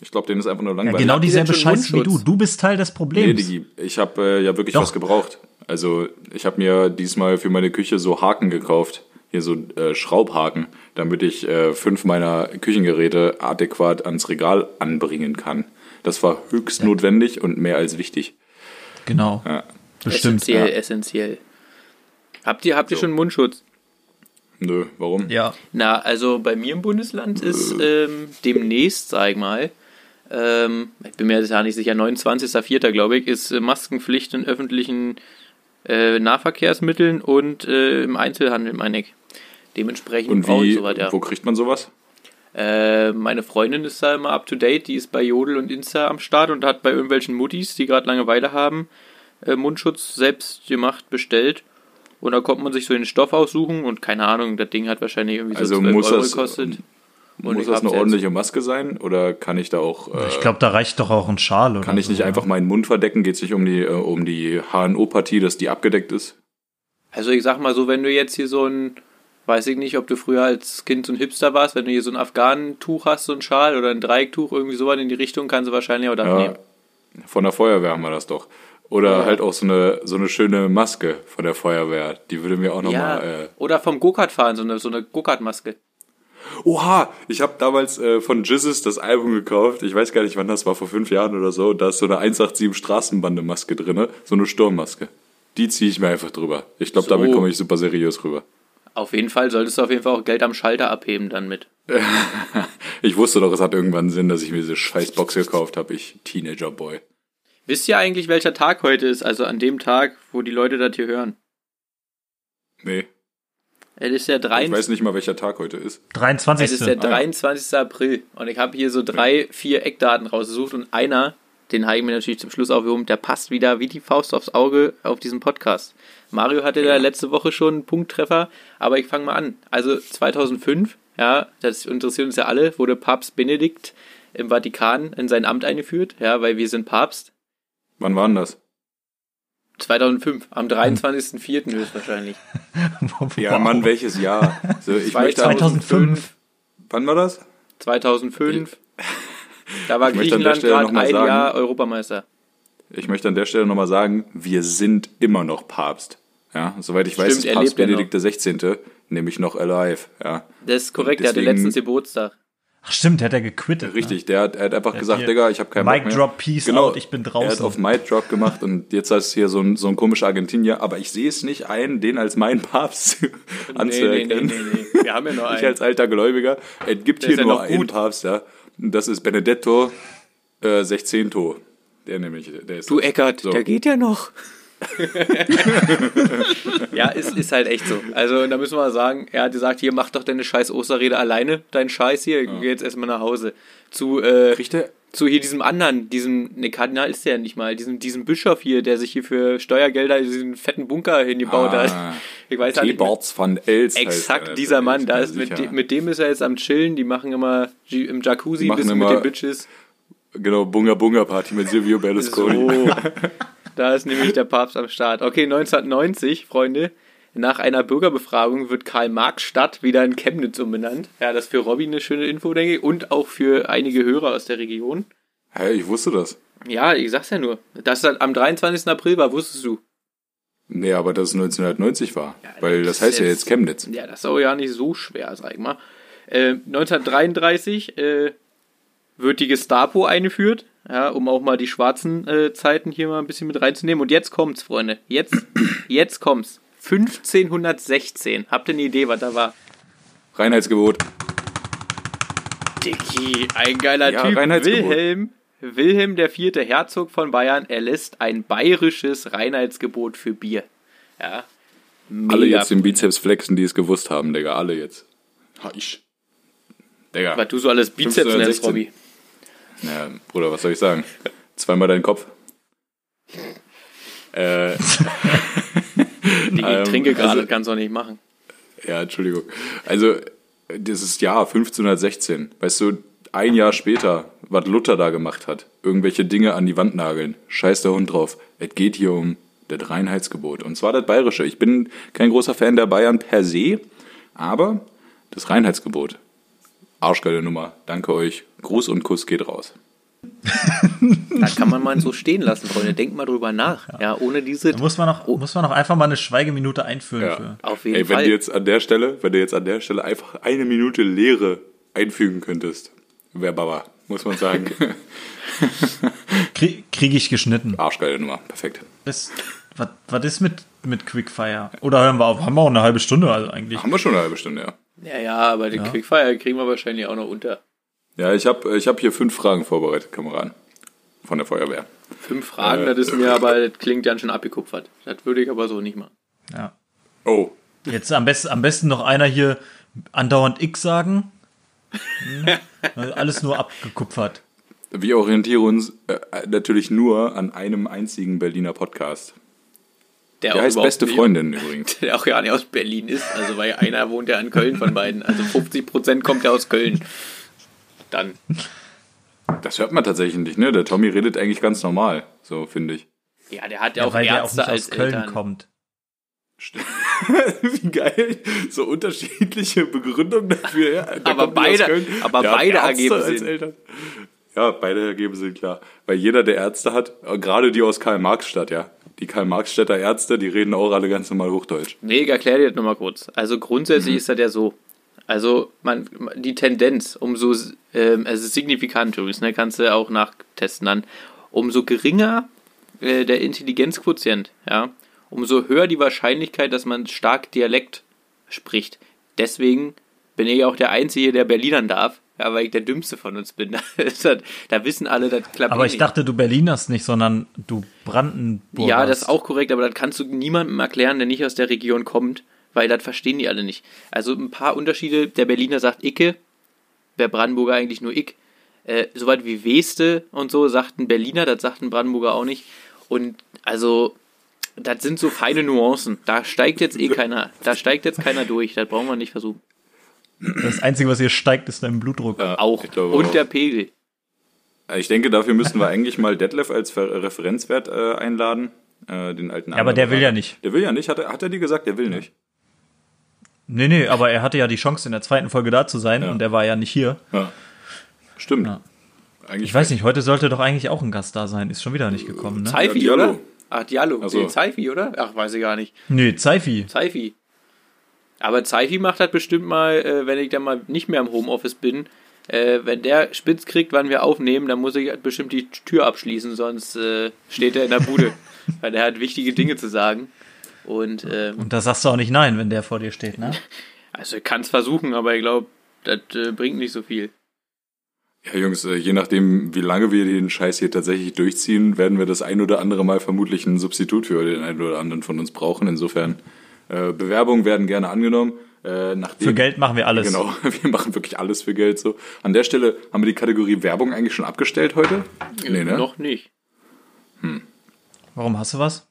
Ich glaube, denen ist einfach nur Ja, langweilig. genau Habt ihr dieselbe Scheiße wie du. Du bist Teil des Nee, Problems. Digi, ich habe äh, ja wirklich Doch. was gebraucht. Also ich habe mir diesmal für meine Küche so Haken gekauft. Hier so äh, Schraubhaken, damit ich äh, fünf meiner Küchengeräte adäquat ans Regal anbringen kann. Das war höchst notwendig und mehr als wichtig. genau. Ja. Bestimmt. Essentiell, essentiell. Habt ihr, habt ihr So. schon Mundschutz? Nö, warum? Ja. Na, also bei mir im Bundesland ist ähm, demnächst, sag ich mal, ähm, ich bin mir jetzt ja nicht sicher, 29.04. glaube ich, ist äh, Maskenpflicht in öffentlichen äh, Nahverkehrsmitteln und äh, im Einzelhandel, meine ich. Dementsprechend Und wie, sowas, ja. wo kriegt man sowas? Äh, meine Freundin ist da immer up to date, die ist bei Jodel und Insta am Start und hat bei irgendwelchen Muttis, die gerade Langeweile haben, äh, Mundschutz selbst gemacht, bestellt. Und da kommt man sich so den Stoff aussuchen und keine Ahnung, das Ding hat wahrscheinlich irgendwie so Also 12 muss Euro das, gekostet. Muss das eine ordentliche Maske sein? Oder kann ich da auch, äh, Ich glaube, da reicht doch auch ein Schal oder kann ich so, nicht ja. einfach meinen Mund verdecken? Geht es nicht um die, äh, um die HNO-Partie, dass die abgedeckt ist? Also ich sag mal so, wenn du jetzt hier so ein, weiß ich nicht, ob du früher als Kind so ein Hipster warst, wenn du hier so ein Afghanentuch hast, so ein Schal oder ein Dreiecktuch, irgendwie sowas in die Richtung, kannst du wahrscheinlich auch das Ja, nehmen. von der Feuerwehr haben wir das doch. Oder halt auch so eine, so eine schöne Maske von der Feuerwehr. Die würde mir auch Ja, nochmal. Äh oder vom Go-Kart fahren, so eine, so eine Go-Kart-Maske. Oha, ich habe damals äh, von Jizzes das Album gekauft. Ich weiß gar nicht, wann das war, vor fünf Jahren oder so. Da ist so eine 187 Straßenbande-Maske drinne, so eine Sturmmaske. Die ziehe ich mir einfach drüber. Ich glaube, So. damit komme ich super seriös rüber. Auf jeden Fall solltest du auf jeden Fall auch Geld am Schalter abheben dann mit. Ich wusste doch, es hat irgendwann Sinn, dass ich mir diese scheiß Box gekauft habe. Ich Teenager-Boy. Wisst ihr eigentlich, welcher Tag heute ist? Also an dem Tag, wo die Leute das hier hören. Nee, Es ist der ich 23. weiß nicht mal, welcher Tag heute ist. 23. Es ist der Ah, ja. 23. April und ich habe hier so drei, vier Eckdaten rausgesucht und einer, den habe ich mir natürlich zum Schluss aufgehoben, der passt wieder wie die Faust aufs Auge auf diesen Podcast. Mario hatte da letzte Woche schon einen Punkttreffer, aber ich fange mal an. Also 2005, ja, das interessiert uns ja alle, wurde Papst Benedikt im Vatikan in sein Amt eingeführt, ja, weil wir sind Papst. Wann war denn das? 2005, am 23.04. höchstwahrscheinlich. Ja, Mann, welches Jahr? So, ich möchte, 2005. wann war das? 2005. Da war Ich möchte an der Griechenland Stelle gerade noch mal ein sagen- Jahr Europameister. Ich möchte an der Stelle nochmal sagen, wir sind immer noch Papst. Ja, soweit ich weiß, Stimmt, ist er Papst. Benedikt der 16. nämlich noch alive. Ja. Das ist korrekt, Und der hatte deswegen- letztens Geburtstag. Ach stimmt, hat er gequittet. Richtig, der hat, er hat einfach gesagt, hier, Digga, ich habe keinen Mic Bock mehr. drop, peace genau, out, ich bin Er hat draußen. auf Mic Drop gemacht und jetzt ist hier so ein, so ein komischer Argentinier, aber ich sehe es nicht ein, den als meinen Papst Nee, nee, anzuerkennen. nee, nee, nee. Wir haben ja noch Ich einen. als alter Gläubiger. Es gibt Der hier nur noch einen. Papst, ja. Und das ist Benedetto äh, 16. Der nämlich, der ist Du. Eckert, So. der geht ja noch. ja, ist, ist halt echt so. Also, da müssen wir mal sagen, er hat gesagt, hier, mach doch deine scheiß Osterrede alleine, deinen Scheiß hier, ich geh jetzt erstmal nach Hause. Zu, äh, Kriegt er, zu hier diesem anderen, diesem, ne, Kardinal ist der ja nicht mal, diesem, diesem Bischof hier, der sich hier für Steuergelder diesen fetten Bunker hingebaut Ah, hat. Ich weiß halt nicht van Els. heißt Exakt er. dieser Mann, da ist mit, de, mit dem ist er jetzt am Chillen, die machen immer im Jacuzzi ein bisschen mit den Bitches. Genau, Bunga Bunga Party mit Silvio Berlusconi. So, da ist nämlich der Papst am Start. Okay, 1990, Freunde, nach einer Bürgerbefragung wird Karl-Marx-Stadt wieder in Chemnitz umbenannt. Ja, das ist für Robby eine schöne Info, denke ich, und auch für einige Hörer aus der Region. Hä, ich wusste das. Ja, ich sag's ja nur. Dass das am 23. April war, wusstest du. Nee, aber dass es 1990 war. Ja, weil das heißt ja jetzt Chemnitz. Ja, das ist auch ja nicht so schwer, sag ich mal. Äh, 1933 äh, wird die Gestapo eingeführt, ja, um auch mal die schwarzen äh, Zeiten hier mal ein bisschen mit reinzunehmen. Und jetzt kommt's, Freunde. Jetzt, jetzt kommt's. 1516. Habt ihr eine Idee, was da war? Reinheitsgebot. Dicky, ein geiler Ja, Typ. Reinheitsgebot. Wilhelm, Wilhelm der vierte Herzog von Bayern erlässt ein bayerisches Reinheitsgebot für Bier. Ja. Mega. Alle jetzt den Bizeps flexen, die es gewusst haben, Digga. Alle jetzt. Ha, ich. Digga. Was du so alles Bizeps nennst, 1516. Robby. Ja, Bruder, was soll ich sagen? Zweimal deinen Kopf. Äh, Die Ähm, trinke gerade, also- kannst du auch nicht machen. ja, Entschuldigung. Also, dieses Jahr 1516, weißt du, ein Jahr später, was Luther da gemacht hat, irgendwelche Dinge an die Wand nageln, scheiß der Hund drauf. Es geht hier um das Reinheitsgebot. Und zwar das Bayerische. Ich bin kein großer Fan der Bayern per se, aber Das Reinheitsgebot. Arschgeile Nummer. Danke euch. Gruß und Kuss geht raus. Da kann man mal so stehen lassen, Freunde. Denkt mal drüber nach. Ja, ohne diese. Da muss man noch, muss man noch einfach mal eine Schweigeminute einführen Ja. für. Auf jeden Ey, wenn Fall. du jetzt an der Stelle, wenn du jetzt an der Stelle einfach eine Minute Leere einfügen könntest, wäre Baba, muss man sagen. Krieg, Kriege ich geschnitten. Arschgeile Nummer. Perfekt. Das, was, was ist mit, mit Quickfire? Oder hören wir auf? Haben wir auch eine halbe Stunde also eigentlich. Haben wir schon eine halbe Stunde, ja. Ja, ja, aber den Quickfire kriegen wir wahrscheinlich auch noch unter. Ja, ich habe ich hab hier fünf Fragen vorbereitet, Kameraden. Von der Feuerwehr. Fünf Fragen, Äh, das ist mir aber, das klingt ja schon abgekupfert. Das würde ich aber so nicht machen. Ja. Oh, Jetzt am besten, am besten noch einer hier andauernd X sagen. Hm. Alles nur abgekupfert. wir orientieren uns äh, natürlich nur an einem einzigen Berliner Podcast. Der, Der heißt Beste nicht- Freundin übrigens. Der auch ja nicht aus Berlin ist. Also, weil einer wohnt ja in Köln von beiden. Also 50% kommt ja aus Köln. Dann. Das hört man tatsächlich nicht, ne? Der Tommy redet eigentlich ganz normal, so finde ich. Ja, der hat ja, Ja, auch weil der auch Ärzte nicht als aus Köln Eltern. kommt. Wie geil. So unterschiedliche Begründungen dafür. Ja, der Aber beide- Köln. aber Der beide Ärzte ergeben als Sinn. Eltern. Ja, beide ergeben Sinn, klar. Weil jeder, der Ärzte hat, äh, gerade die aus Karl-Marx-Stadt, ja. Die Karl-Marx-Städter Ärzte, die reden auch alle ganz normal Hochdeutsch. Nee, ich erkläre dir das nochmal kurz. Also grundsätzlich Mhm. ist das ja so. Also man, die Tendenz, umso ähm, also signifikant übrigens, ne, kannst du auch nachtesten dann, umso geringer äh, der Intelligenzquotient, ja, umso höher die Wahrscheinlichkeit, dass man stark Dialekt spricht. Deswegen bin ich auch der Einzige, der Berlinern darf, ja, weil ich der Dümmste von uns bin. da, wissen alle, das klappt Aber eh ich nicht. dachte, du Berlinerst nicht, sondern du Brandenburger. Ja, das ist auch korrekt, aber das kannst du niemandem erklären, der nicht aus der Region kommt, weil das verstehen die alle nicht. Also ein paar Unterschiede. Der Berliner sagt Icke, der Brandenburger eigentlich nur Ick. Äh, Soweit wie Weste und so sagt ein Berliner, das sagt ein Brandenburger auch nicht. Und also, das sind so feine Nuancen. Da steigt jetzt eh keiner, da steigt jetzt keiner durch. Das brauchen wir nicht versuchen. Das Einzige, was hier steigt, ist dein Blutdruck. Ja, Auch. Und auch. der Pegel. Ich denke, dafür müssten wir eigentlich mal Detlef als Ver Referenzwert äh, einladen. Äh, den alten Ja, aber der will ja nicht. Der will ja nicht. Hat er, hat er dir gesagt, der will nicht? Nee, nee, aber er hatte ja die Chance, in der zweiten Folge da zu sein Ja. und er war ja nicht hier. Ja. Stimmt. Ja. Eigentlich Ich weiß nicht, heute sollte doch eigentlich auch ein Gast da sein. Ist schon wieder nicht gekommen, ne? Zeifi, Ja, Diallo. oder? Ach, Diallo. Ach so. Nee, Zeifi, oder? Ach, weiß ich gar nicht. Nee, Zeifi. Zeifi. Aber Zeifi macht das bestimmt mal, äh, wenn ich dann mal nicht mehr im Homeoffice bin. Äh, wenn der spitz kriegt, wann wir aufnehmen, dann muss ich halt bestimmt die Tür abschließen, sonst äh, steht er in der Bude. weil er hat wichtige Dinge zu sagen. Und ähm, Und da sagst du auch nicht nein, wenn der vor dir steht, ne? also ich kann es versuchen, aber ich glaube, das äh, bringt nicht so viel. Ja, Jungs, äh, je nachdem, wie lange wir den Scheiß hier tatsächlich durchziehen, werden wir das ein oder andere Mal vermutlich ein Substitut für den einen oder anderen von uns brauchen. Insofern, äh, Bewerbungen werden gerne angenommen. Äh, nachdem, Für Geld machen wir alles. Genau, wir machen wirklich alles für Geld so. An der Stelle haben wir die Kategorie Werbung eigentlich schon abgestellt heute? Nee, ne? Noch nicht. Warum hast du was?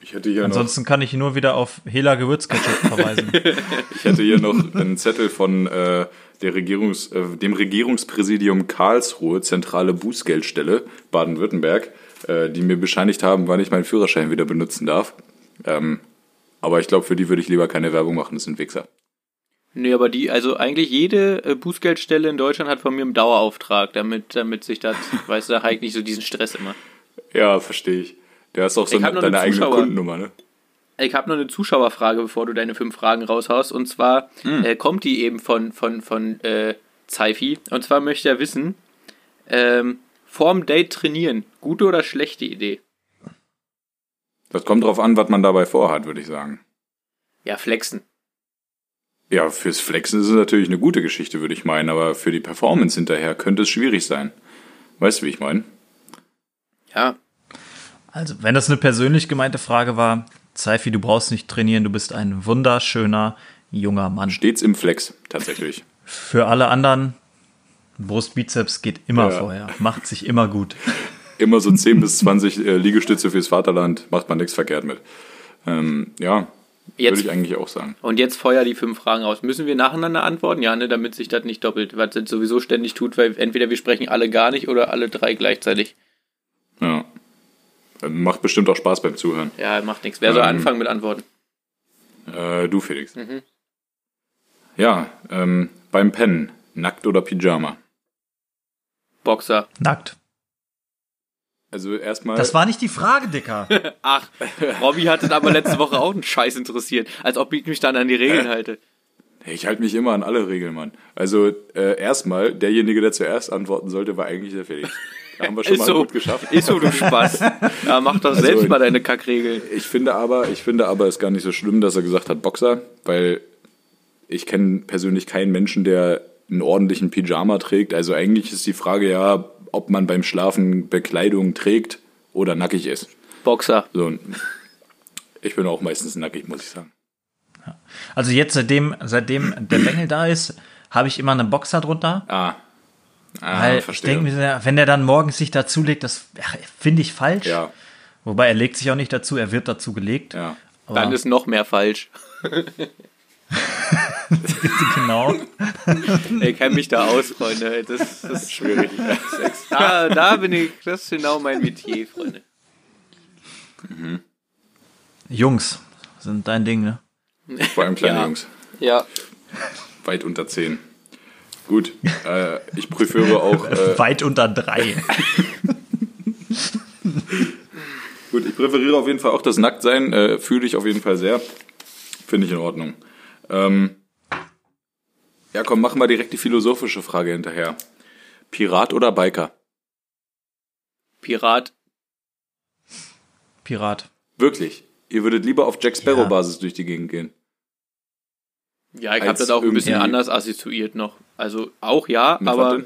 Ich hätte hier noch, Ansonsten kann ich nur wieder auf Hela Gewürzketchup verweisen. ich hätte hier noch einen Zettel von äh, der Regierungs, äh, dem Regierungspräsidium Karlsruhe, zentrale Bußgeldstelle Baden-Württemberg, äh, die mir bescheinigt haben, wann ich meinen Führerschein wieder benutzen darf. Ähm, aber ich glaube, für die würde ich lieber keine Werbung machen, das sind Wichser. Nee, aber die, also eigentlich jede äh, Bußgeldstelle in Deutschland hat von mir einen Dauerauftrag, damit, damit sich das, weißt du, halt nicht so diesen Stress immer. Ja, verstehe ich. Der ist auch so eine, deine eine eigene. Kundennummer, ne? Ich habe noch eine Zuschauerfrage, bevor du deine fünf Fragen raushaust. Und zwar äh, kommt die eben von, von, von äh, Zeifi. Und zwar möchte er wissen, ähm, vorm Date trainieren, gute oder schlechte Idee? Das kommt drauf an, was man dabei vorhat, würde ich sagen. Ja, flexen. Ja, fürs Flexen ist es natürlich eine gute Geschichte, würde ich meinen, aber für die Performance hinterher könnte es schwierig sein. Weißt du, wie ich meine? Ja, Also, wenn das eine persönlich gemeinte Frage war, Zeifi, du brauchst nicht trainieren, du bist ein wunderschöner junger Mann. Stets im Flex, tatsächlich. Für alle anderen, Brustbizeps geht immer Ja. vorher, macht sich immer gut. Immer so 10 bis 20 äh, Liegestütze fürs Vaterland, macht man nichts verkehrt mit. Ähm, ja, würde ich eigentlich auch sagen. und jetzt feuer die fünf Fragen raus. Müssen wir nacheinander antworten? Ja, ne, damit sich das nicht doppelt, was das sowieso ständig tut, weil entweder wir sprechen alle gar nicht oder alle drei gleichzeitig. Ja. Macht bestimmt auch Spaß beim Zuhören. Ja, macht nichts. Wer soll Ähm. anfangen mit Antworten? Äh, du, Felix. Mhm. Ja, ähm, beim Pennen, nackt oder Pyjama? Boxer. Nackt. Also erstmal. Das war nicht die Frage, Dicker. Ach, Robby hat es aber letzte Woche auch einen Scheiß interessiert, als ob ich mich dann an die Regeln halte. Ich halte mich immer an alle Regeln, Mann. Also äh, erstmal, derjenige, der zuerst antworten sollte, war eigentlich der Felix. Da haben wir schon mal so. gut geschafft. Ist so, du Spaß. Ja, mach doch selbst Also- mal deine Kackregeln. Ich finde aber, ich finde aber, es ist gar nicht so schlimm, dass er gesagt hat Boxer, weil ich kenne persönlich keinen Menschen, der einen ordentlichen Pyjama trägt. Also eigentlich ist die Frage ja, ob man beim Schlafen Bekleidung trägt oder nackig ist. Boxer. So, ich bin auch meistens nackig, muss ich sagen. Also jetzt, seitdem, seitdem der Bengel da ist, habe ich immer eine Boxer drunter. Ah. Ah, Weil ich verstehe. denke mir, wenn der dann morgens sich dazulegt, das finde ich falsch. ja, Wobei er legt sich auch nicht dazu, er wird dazu gelegt. ja. Dann ist noch mehr falsch. genau. Ich kenne mich da aus, Freunde. Das, das ist schwierig. Da, da bin ich, das ist genau mein Metier, Freunde. Jungs sind dein Ding, ne? Vor allem kleine Ja. Jungs. Ja. Weit unter 10. Gut, äh, ich präferiere auch, äh, Weit unter drei. gut, ich präferiere auf jeden Fall auch das Nacktsein, äh, fühle ich auf jeden Fall sehr. Finde ich in Ordnung. Ähm, ja, komm, machen wir direkt die philosophische Frage hinterher. Pirat oder Biker? Pirat. Pirat. Wirklich? Ihr würdet lieber auf Jack Ja. Sparrow-Basis durch die Gegend gehen? Ja, ich habe das auch ein bisschen anders assoziiert noch. Also auch ja, Mit aber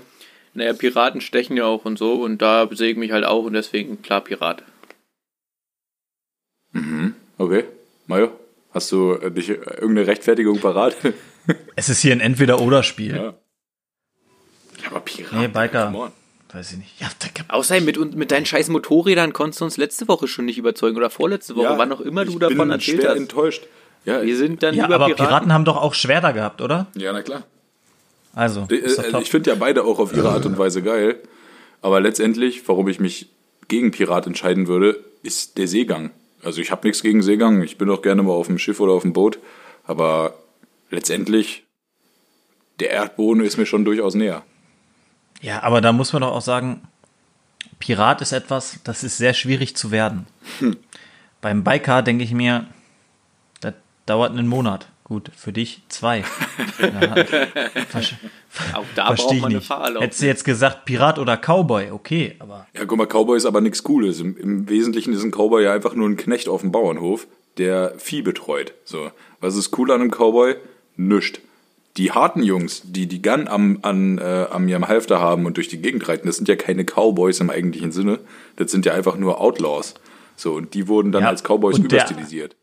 naja, Piraten stechen ja auch und so und da sehe ich mich halt auch und deswegen klar Pirat. Mhm. Okay. Mario, hast du äh, dich, äh, irgendeine Rechtfertigung parat? Es ist hier ein Entweder-Oder-Spiel. ja. Ja, aber Pirat. Nee, Biker. Weiß ich nicht. Ja. Außerdem mit, mit deinen scheiß Motorrädern konntest du uns letzte Woche schon nicht überzeugen oder vorletzte Woche, wann auch immer du ich davon bin erzählt hast. enttäuscht. Ja, Wir sind dann ja aber Piraten. Piraten. haben doch auch Schwerter gehabt, oder? ja, na klar. Also, Äh, ist doch also top. ich finde ja beide auch auf ihre Art und Weise geil. Aber letztendlich, warum ich mich gegen Pirat entscheiden würde, ist der Seegang. Also ich habe nichts gegen Seegang. Ich bin auch gerne mal auf dem Schiff oder auf dem Boot. Aber letztendlich, der Erdboden ist mir schon durchaus näher. Ja, aber da muss man doch auch sagen, Pirat ist etwas, das ist sehr schwierig zu werden. Hm. Beim Biker denke ich mir, das dauert einen Monat. Gut, für dich zwei. Versch- Auch da verstehe braucht ich man eine nicht. Fahrerlaubnis. Hättest du jetzt gesagt Pirat oder Cowboy, okay, aber Ja, guck mal, Cowboy ist aber nichts Cooles. Im, Im Wesentlichen ist ein Cowboy ja einfach nur ein Knecht auf dem Bauernhof, der Vieh betreut. So. Was ist cool an einem Cowboy? Nischt. Die harten Jungs, die die Gun am, an, äh, an ihrem Halfter haben und durch die Gegend reiten, das sind ja keine Cowboys im eigentlichen Sinne. Das sind ja einfach nur Outlaws. So, und die wurden dann Ja, als Cowboys und der- überstilisiert.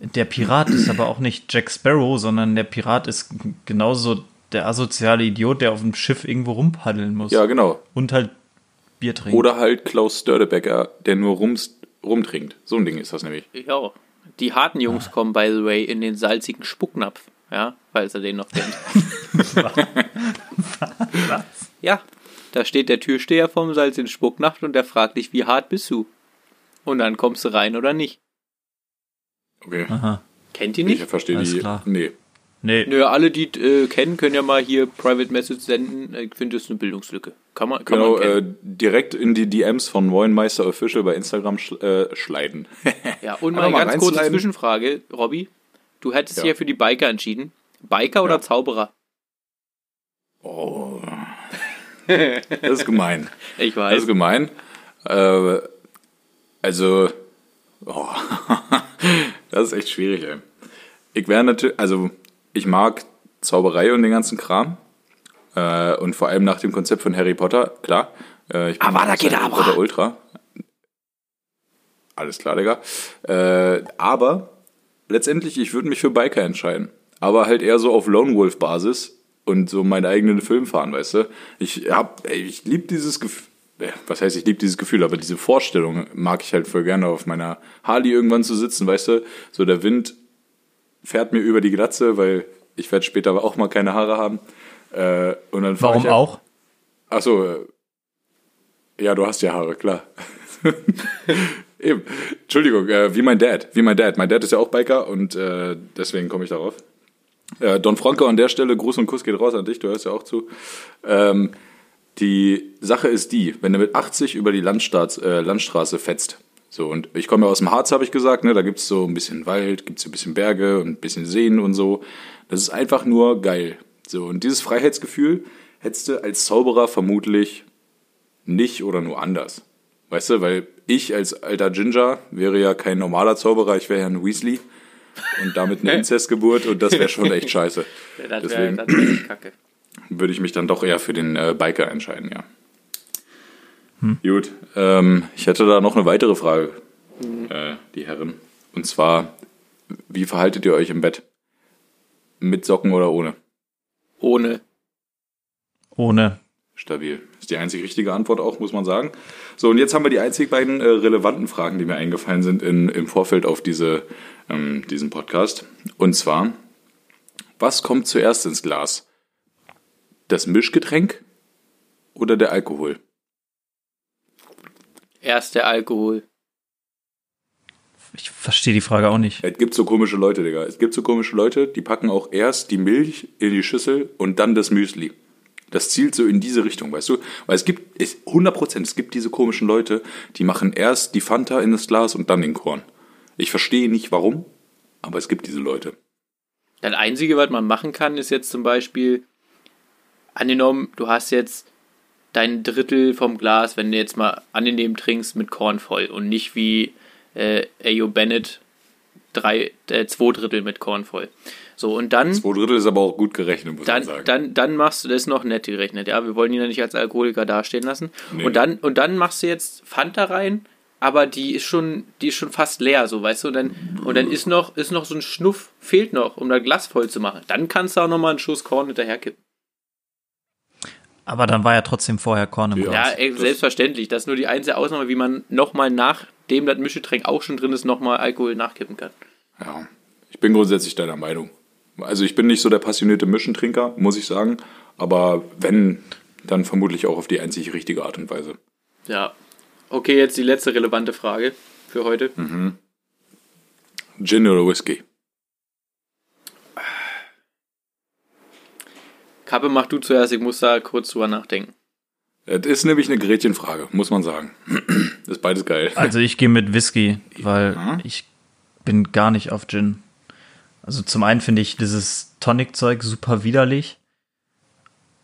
der Pirat ist aber auch nicht Jack Sparrow, sondern der Pirat ist genauso der asoziale Idiot, der auf dem Schiff irgendwo rumpaddeln muss. Ja, genau. Und halt Bier trinken. Oder halt Klaus Stördebecker, der nur rums, rumtrinkt. So ein Ding ist das nämlich. Ja. Die harten Jungs kommen, by the way, in den salzigen Spucknapf. Ja, falls er den noch kennt. Ja, da steht der Türsteher vom salzigen Spucknapf und der fragt dich, wie hart bist du? Und dann kommst du rein oder nicht. Okay. Aha. Kennt ihr Ich nicht? verstehe Alles die. klar. Nee. Nee, Nö, alle, die äh, kennen, können ja mal hier Private Message senden. Ich finde, das ist eine Bildungslücke. Kann man, kann Genau, man äh, direkt in die DMs von Woinmeister Official bei Instagram schl äh, schleiden. ja, und mal eine ganz kurze. Zwischenfrage, Robby. Du hättest Ja. dich ja für die Biker entschieden. Biker oder Ja. Zauberer? Oh. Das ist gemein. Ich Das weiß. ist gemein. Äh, also, oh. das ist echt schwierig, ey. Ich wäre natürlich, also, ich mag Zauberei und den ganzen Kram. Äh, und vor allem nach dem Konzept von Harry Potter, klar. Äh, ich bin Avada großer Harry Kedavra. Potter Ultra. Alles klar, Digga. Äh, aber letztendlich, ich würde mich für Biker entscheiden. Aber halt eher so auf Lone Wolf Basis und so meinen eigenen Film fahren, weißt du? Ich hab, ey, ich liebe dieses Gefühl. Was heißt, ich liebe dieses Gefühl, aber diese Vorstellung mag ich halt voll gerne auf meiner Harley irgendwann zu sitzen, weißt du? So der Wind fährt mir über die Glatze, weil ich werde später auch mal keine Haare haben. Äh, und dann warum ich auch? Ach so, äh, ja, du hast ja Haare, klar. Eben. Entschuldigung, äh, wie mein Dad, wie mein Dad. Mein Dad ist ja auch Biker und äh, deswegen komme ich darauf. Äh, Don Franco an der Stelle, Gruß und Kuss geht raus an dich, du hörst ja auch zu. Ähm, die Sache ist die, wenn du mit 80 über die Landstaats, äh, Landstraße fetzt, so, und ich komme ja aus dem Harz, habe ich gesagt, ne, da gibt's so ein bisschen Wald, gibt's ein bisschen Berge und ein bisschen Seen und so. Das ist einfach nur geil. So, und dieses Freiheitsgefühl hättest du als Zauberer vermutlich nicht oder nur anders. Weißt du, weil ich als alter Ginger wäre ja kein normaler Zauberer, ich wäre ja ein Weasley und damit eine Inzestgeburt und das wäre schon echt scheiße. Ja, das Deswegen wäre wär kacke. würde ich mich dann doch eher für den äh, Biker entscheiden, ja. Gut, ähm, ich hätte da noch eine weitere Frage, äh, die Herren. Und zwar, wie verhaltet ihr euch im Bett? Mit Socken oder ohne? Ohne. Ohne. Stabil. Ist die einzig richtige Antwort auch, muss man sagen. So, und jetzt haben wir die einzig beiden äh, relevanten Fragen, die mir eingefallen sind in, im Vorfeld auf diese, ähm, diesen Podcast. Und zwar, was kommt zuerst ins Glas? Das Mischgetränk oder der Alkohol? Erst der Alkohol. Ich verstehe die Frage auch nicht. Es gibt so komische Leute, Digga. Es gibt so komische Leute, die packen auch erst die Milch in die Schüssel und dann das Müsli. Das zielt so in diese Richtung, weißt du? Weil es gibt, es, 100 Prozent, es gibt diese komischen Leute, die machen erst die Fanta in das Glas und dann den Korn. Ich verstehe nicht warum, aber es gibt diese Leute. Das Einzige, was man machen kann, ist jetzt zum Beispiel, angenommen, du hast jetzt dein Drittel vom Glas, wenn du jetzt mal angenehm trinkst, mit Korn voll und nicht wie äh, Ayo Bennett drei, äh, zwei Drittel mit Korn voll. So, und dann, Zwei Drittel ist aber auch gut gerechnet, muss man dann, sagen. dann, dann machst du das noch nett gerechnet, ja. Wir wollen ihn ja nicht als Alkoholiker dastehen lassen. Nee. Und dann, und dann machst du jetzt Fanta rein, aber die ist schon, die ist schon fast leer, so, weißt du, und dann, und dann ist noch, ist noch so ein Schnuff, fehlt noch, um das Glas voll zu machen. Dann kannst du auch noch mal einen Schuss Korn hinterherkippen. Aber dann war ja trotzdem vorher Korn im. Glas. Ja, ey, selbstverständlich. Das ist nur die einzige Ausnahme, wie man nochmal nachdem das Mischgetränk auch schon drin ist, nochmal Alkohol nachkippen kann. Ja, ich bin grundsätzlich deiner Meinung. Also ich bin nicht so der passionierte Mischentrinker, muss ich sagen. Aber wenn, dann vermutlich auch auf die einzig richtige Art und Weise. Ja. Okay, jetzt die letzte relevante Frage für heute. Gin oder Whisky? Kappe, mach du zuerst, ich muss da kurz drüber nachdenken. Das ist nämlich eine Gretchenfrage, muss man sagen. Das ist beides geil. Also ich gehe mit Whisky, weil Ja. ich bin gar nicht auf Gin. Also zum einen finde ich dieses Tonic-Zeug super widerlich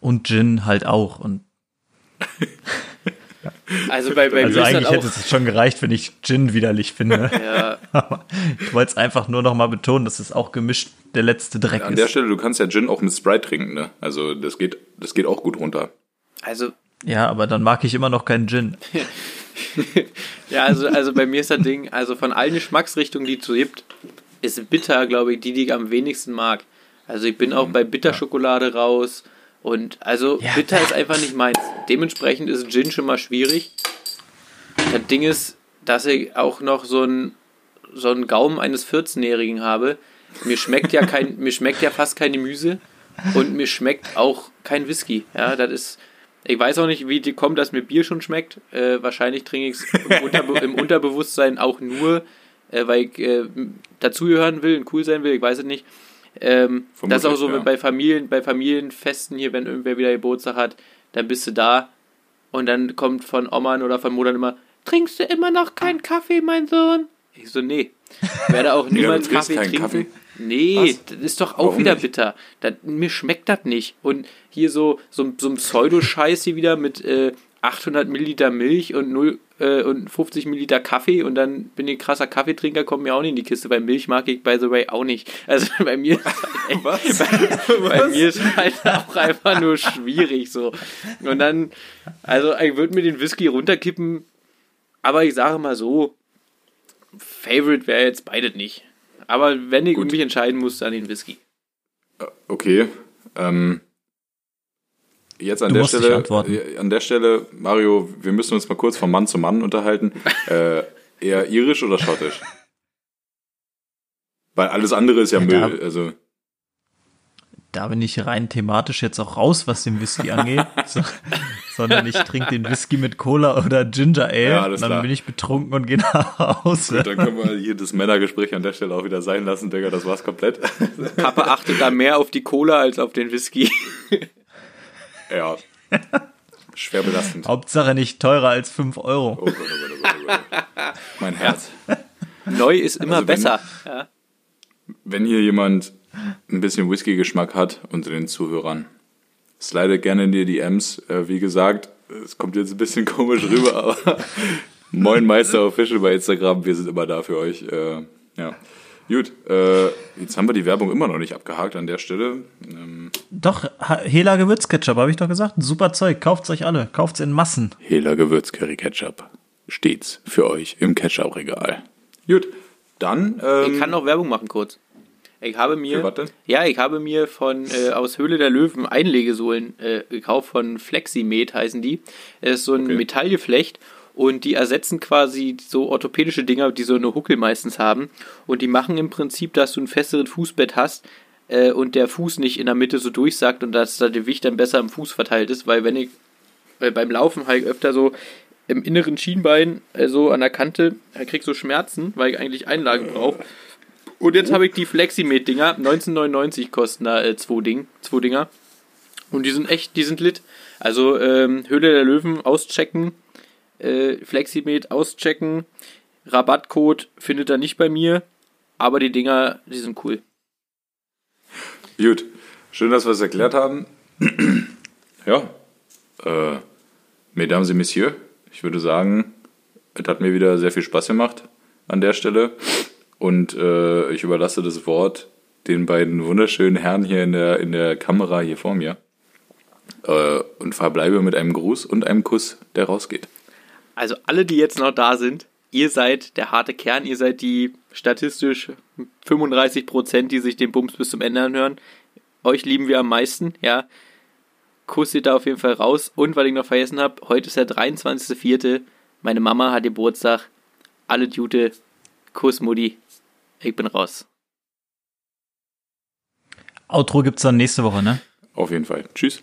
und Gin halt auch. Und Also bei, bei also mir ist eigentlich das hätte auch. es schon gereicht, wenn ich Gin widerlich finde. Ja, Aber ich wollte es einfach nur noch mal betonen, dass es auch gemischt der letzte Dreck An der ist. Stelle, du kannst ja Gin auch mit Sprite trinken, ne? Also das geht, das geht auch gut runter. also, Ja, aber dann mag ich immer noch keinen Gin. ja, also, also bei mir ist das Ding, also von allen Geschmacksrichtungen, die es so gibt, ist bitter, glaube ich, die, die ich am wenigsten mag. Also ich bin auch bei Bitterschokolade raus und also Ja. bitter ist einfach nicht meins. Dementsprechend ist Gin schon mal schwierig. Das Ding ist, dass ich auch noch so einen so einen Gaumen eines 14-Jährigen habe. Mir schmeckt ja kein, mir schmeckt ja fast kein Gemüse und mir schmeckt auch kein Whisky. Ja, das ist, ich weiß auch nicht, wie die kommt, dass mir Bier schon schmeckt. Äh, wahrscheinlich trinke ich es im, Unterbe im Unterbewusstsein auch nur, äh, weil ich äh, dazugehören will und cool sein will. Ich weiß es nicht. Ähm, das ist auch so ja. bei Familien, bei Familienfesten hier, wenn irgendwer wieder Geburtstag hat, dann bist du da und dann kommt von Oman oder von Muttern immer, trinkst du immer noch keinen Kaffee, mein Sohn? Ich so, nee. Werde auch trinkst Kaffee trinken. Kaffee? Nee, Was? das ist doch auch Warum wieder nicht? bitter. Das, mir schmeckt das nicht. Und hier so, so, so ein Pseudo-Scheiß hier wieder mit äh, 800 Milliliter Milch und, 0, äh, und 50 Milliliter Kaffee und dann bin ich krasser Kaffeetrinker, kommt mir auch nicht in die Kiste. Bei Milch mag ich, by the way, auch nicht. Also bei mir ist halt echt, Was? bei, bei mir ist halt auch einfach nur schwierig so. Und dann, also ich würde mir den Whisky runterkippen, aber ich sage mal so, Favorite wäre jetzt beides nicht. Aber wenn ich Gut. mich entscheiden muss, dann den Whisky. Okay. Ähm, jetzt an Du der Stelle, antworten. äh, an der Stelle, Mario, wir müssen uns mal kurz von Mann zu Mann unterhalten. äh, eher irisch oder schottisch? Weil alles andere ist ja, Ja, Müll. da- Also da bin ich rein thematisch jetzt auch raus, was den Whisky angeht, so, sondern ich trinke den Whisky mit Cola oder Ginger Ale. Ja, dann klar. bin ich betrunken und gehe nach Hause. Gut, dann können wir hier das Männergespräch an der Stelle auch wieder sein lassen, Digga. Das war's komplett. Papa achtet da mehr auf die Cola als auf den Whisky. ja. Schwer belastend. Hauptsache nicht teurer als 5 Euro. Oh Gott, oh Gott, oh Gott, oh Gott. Mein Herz. Neu ist immer also wenn, besser. Ja. Wenn hier jemand ein bisschen Whisky-Geschmack hat unter den Zuhörern, slide gerne in die DMs. Äh, wie gesagt, es kommt jetzt ein bisschen komisch rüber, aber Moin Meister Official bei Instagram, wir sind immer da für euch. Äh, ja. Gut, äh, jetzt haben wir die Werbung immer noch nicht abgehakt an der Stelle. Ähm, doch, Hela Gewürzketchup, habe ich doch gesagt. Super Zeug, kauft's euch alle, kauft's in Massen. Hela Gewürzcurry Ketchup. Stets für euch im Ketchup-Regal. Gut, dann. Ähm, ich kann noch Werbung machen kurz. Ich habe mir, was denn? ja, ich habe mir von äh, aus Höhle der Löwen Einlegesohlen äh, gekauft von Fleximed heißen die. Es ist so ein okay. Metallgeflecht und die ersetzen quasi so orthopädische Dinger, die so eine Huckel meistens haben und die machen im Prinzip, dass du ein festeres Fußbett hast äh, und der Fuß nicht in der Mitte so durchsackt und dass da der Gewicht dann besser im Fuß verteilt ist, weil wenn ich weil beim Laufen halt öfter so im inneren Schienbein, also an der Kante, er kriegt so Schmerzen, weil ich eigentlich Einlagen brauche. Und jetzt habe ich die Fleximed-Dinger. 1999 kosten da äh, zwei, Ding, zwei Dinger. Und die sind echt, die sind lit. Also ähm, Höhle der Löwen auschecken, äh, Fleximed auschecken. Rabattcode findet er nicht bei mir, aber die Dinger, die sind cool. Gut, schön, dass wir es erklärt haben. ja, äh, Mesdames et Messieurs, ich würde sagen, es hat mir wieder sehr viel Spaß gemacht an der Stelle. Und äh, ich überlasse das Wort den beiden wunderschönen Herren hier in der, in der Kamera hier vor mir. Äh, und verbleibe mit einem Gruß und einem Kuss, der rausgeht. Also alle, die jetzt noch da sind, ihr seid der harte Kern, ihr seid die statistisch 35 Prozent, die sich den Bums bis zum Ende anhören. Euch lieben wir am meisten, ja. Kuss geht da auf jeden Fall raus. Und weil ich noch vergessen habe, heute ist der 23.04. Meine Mama hat Geburtstag. Alle Jute. Kuss, Mutti. Ich bin raus. Outro gibt's dann nächste Woche, ne? Auf jeden Fall. Tschüss.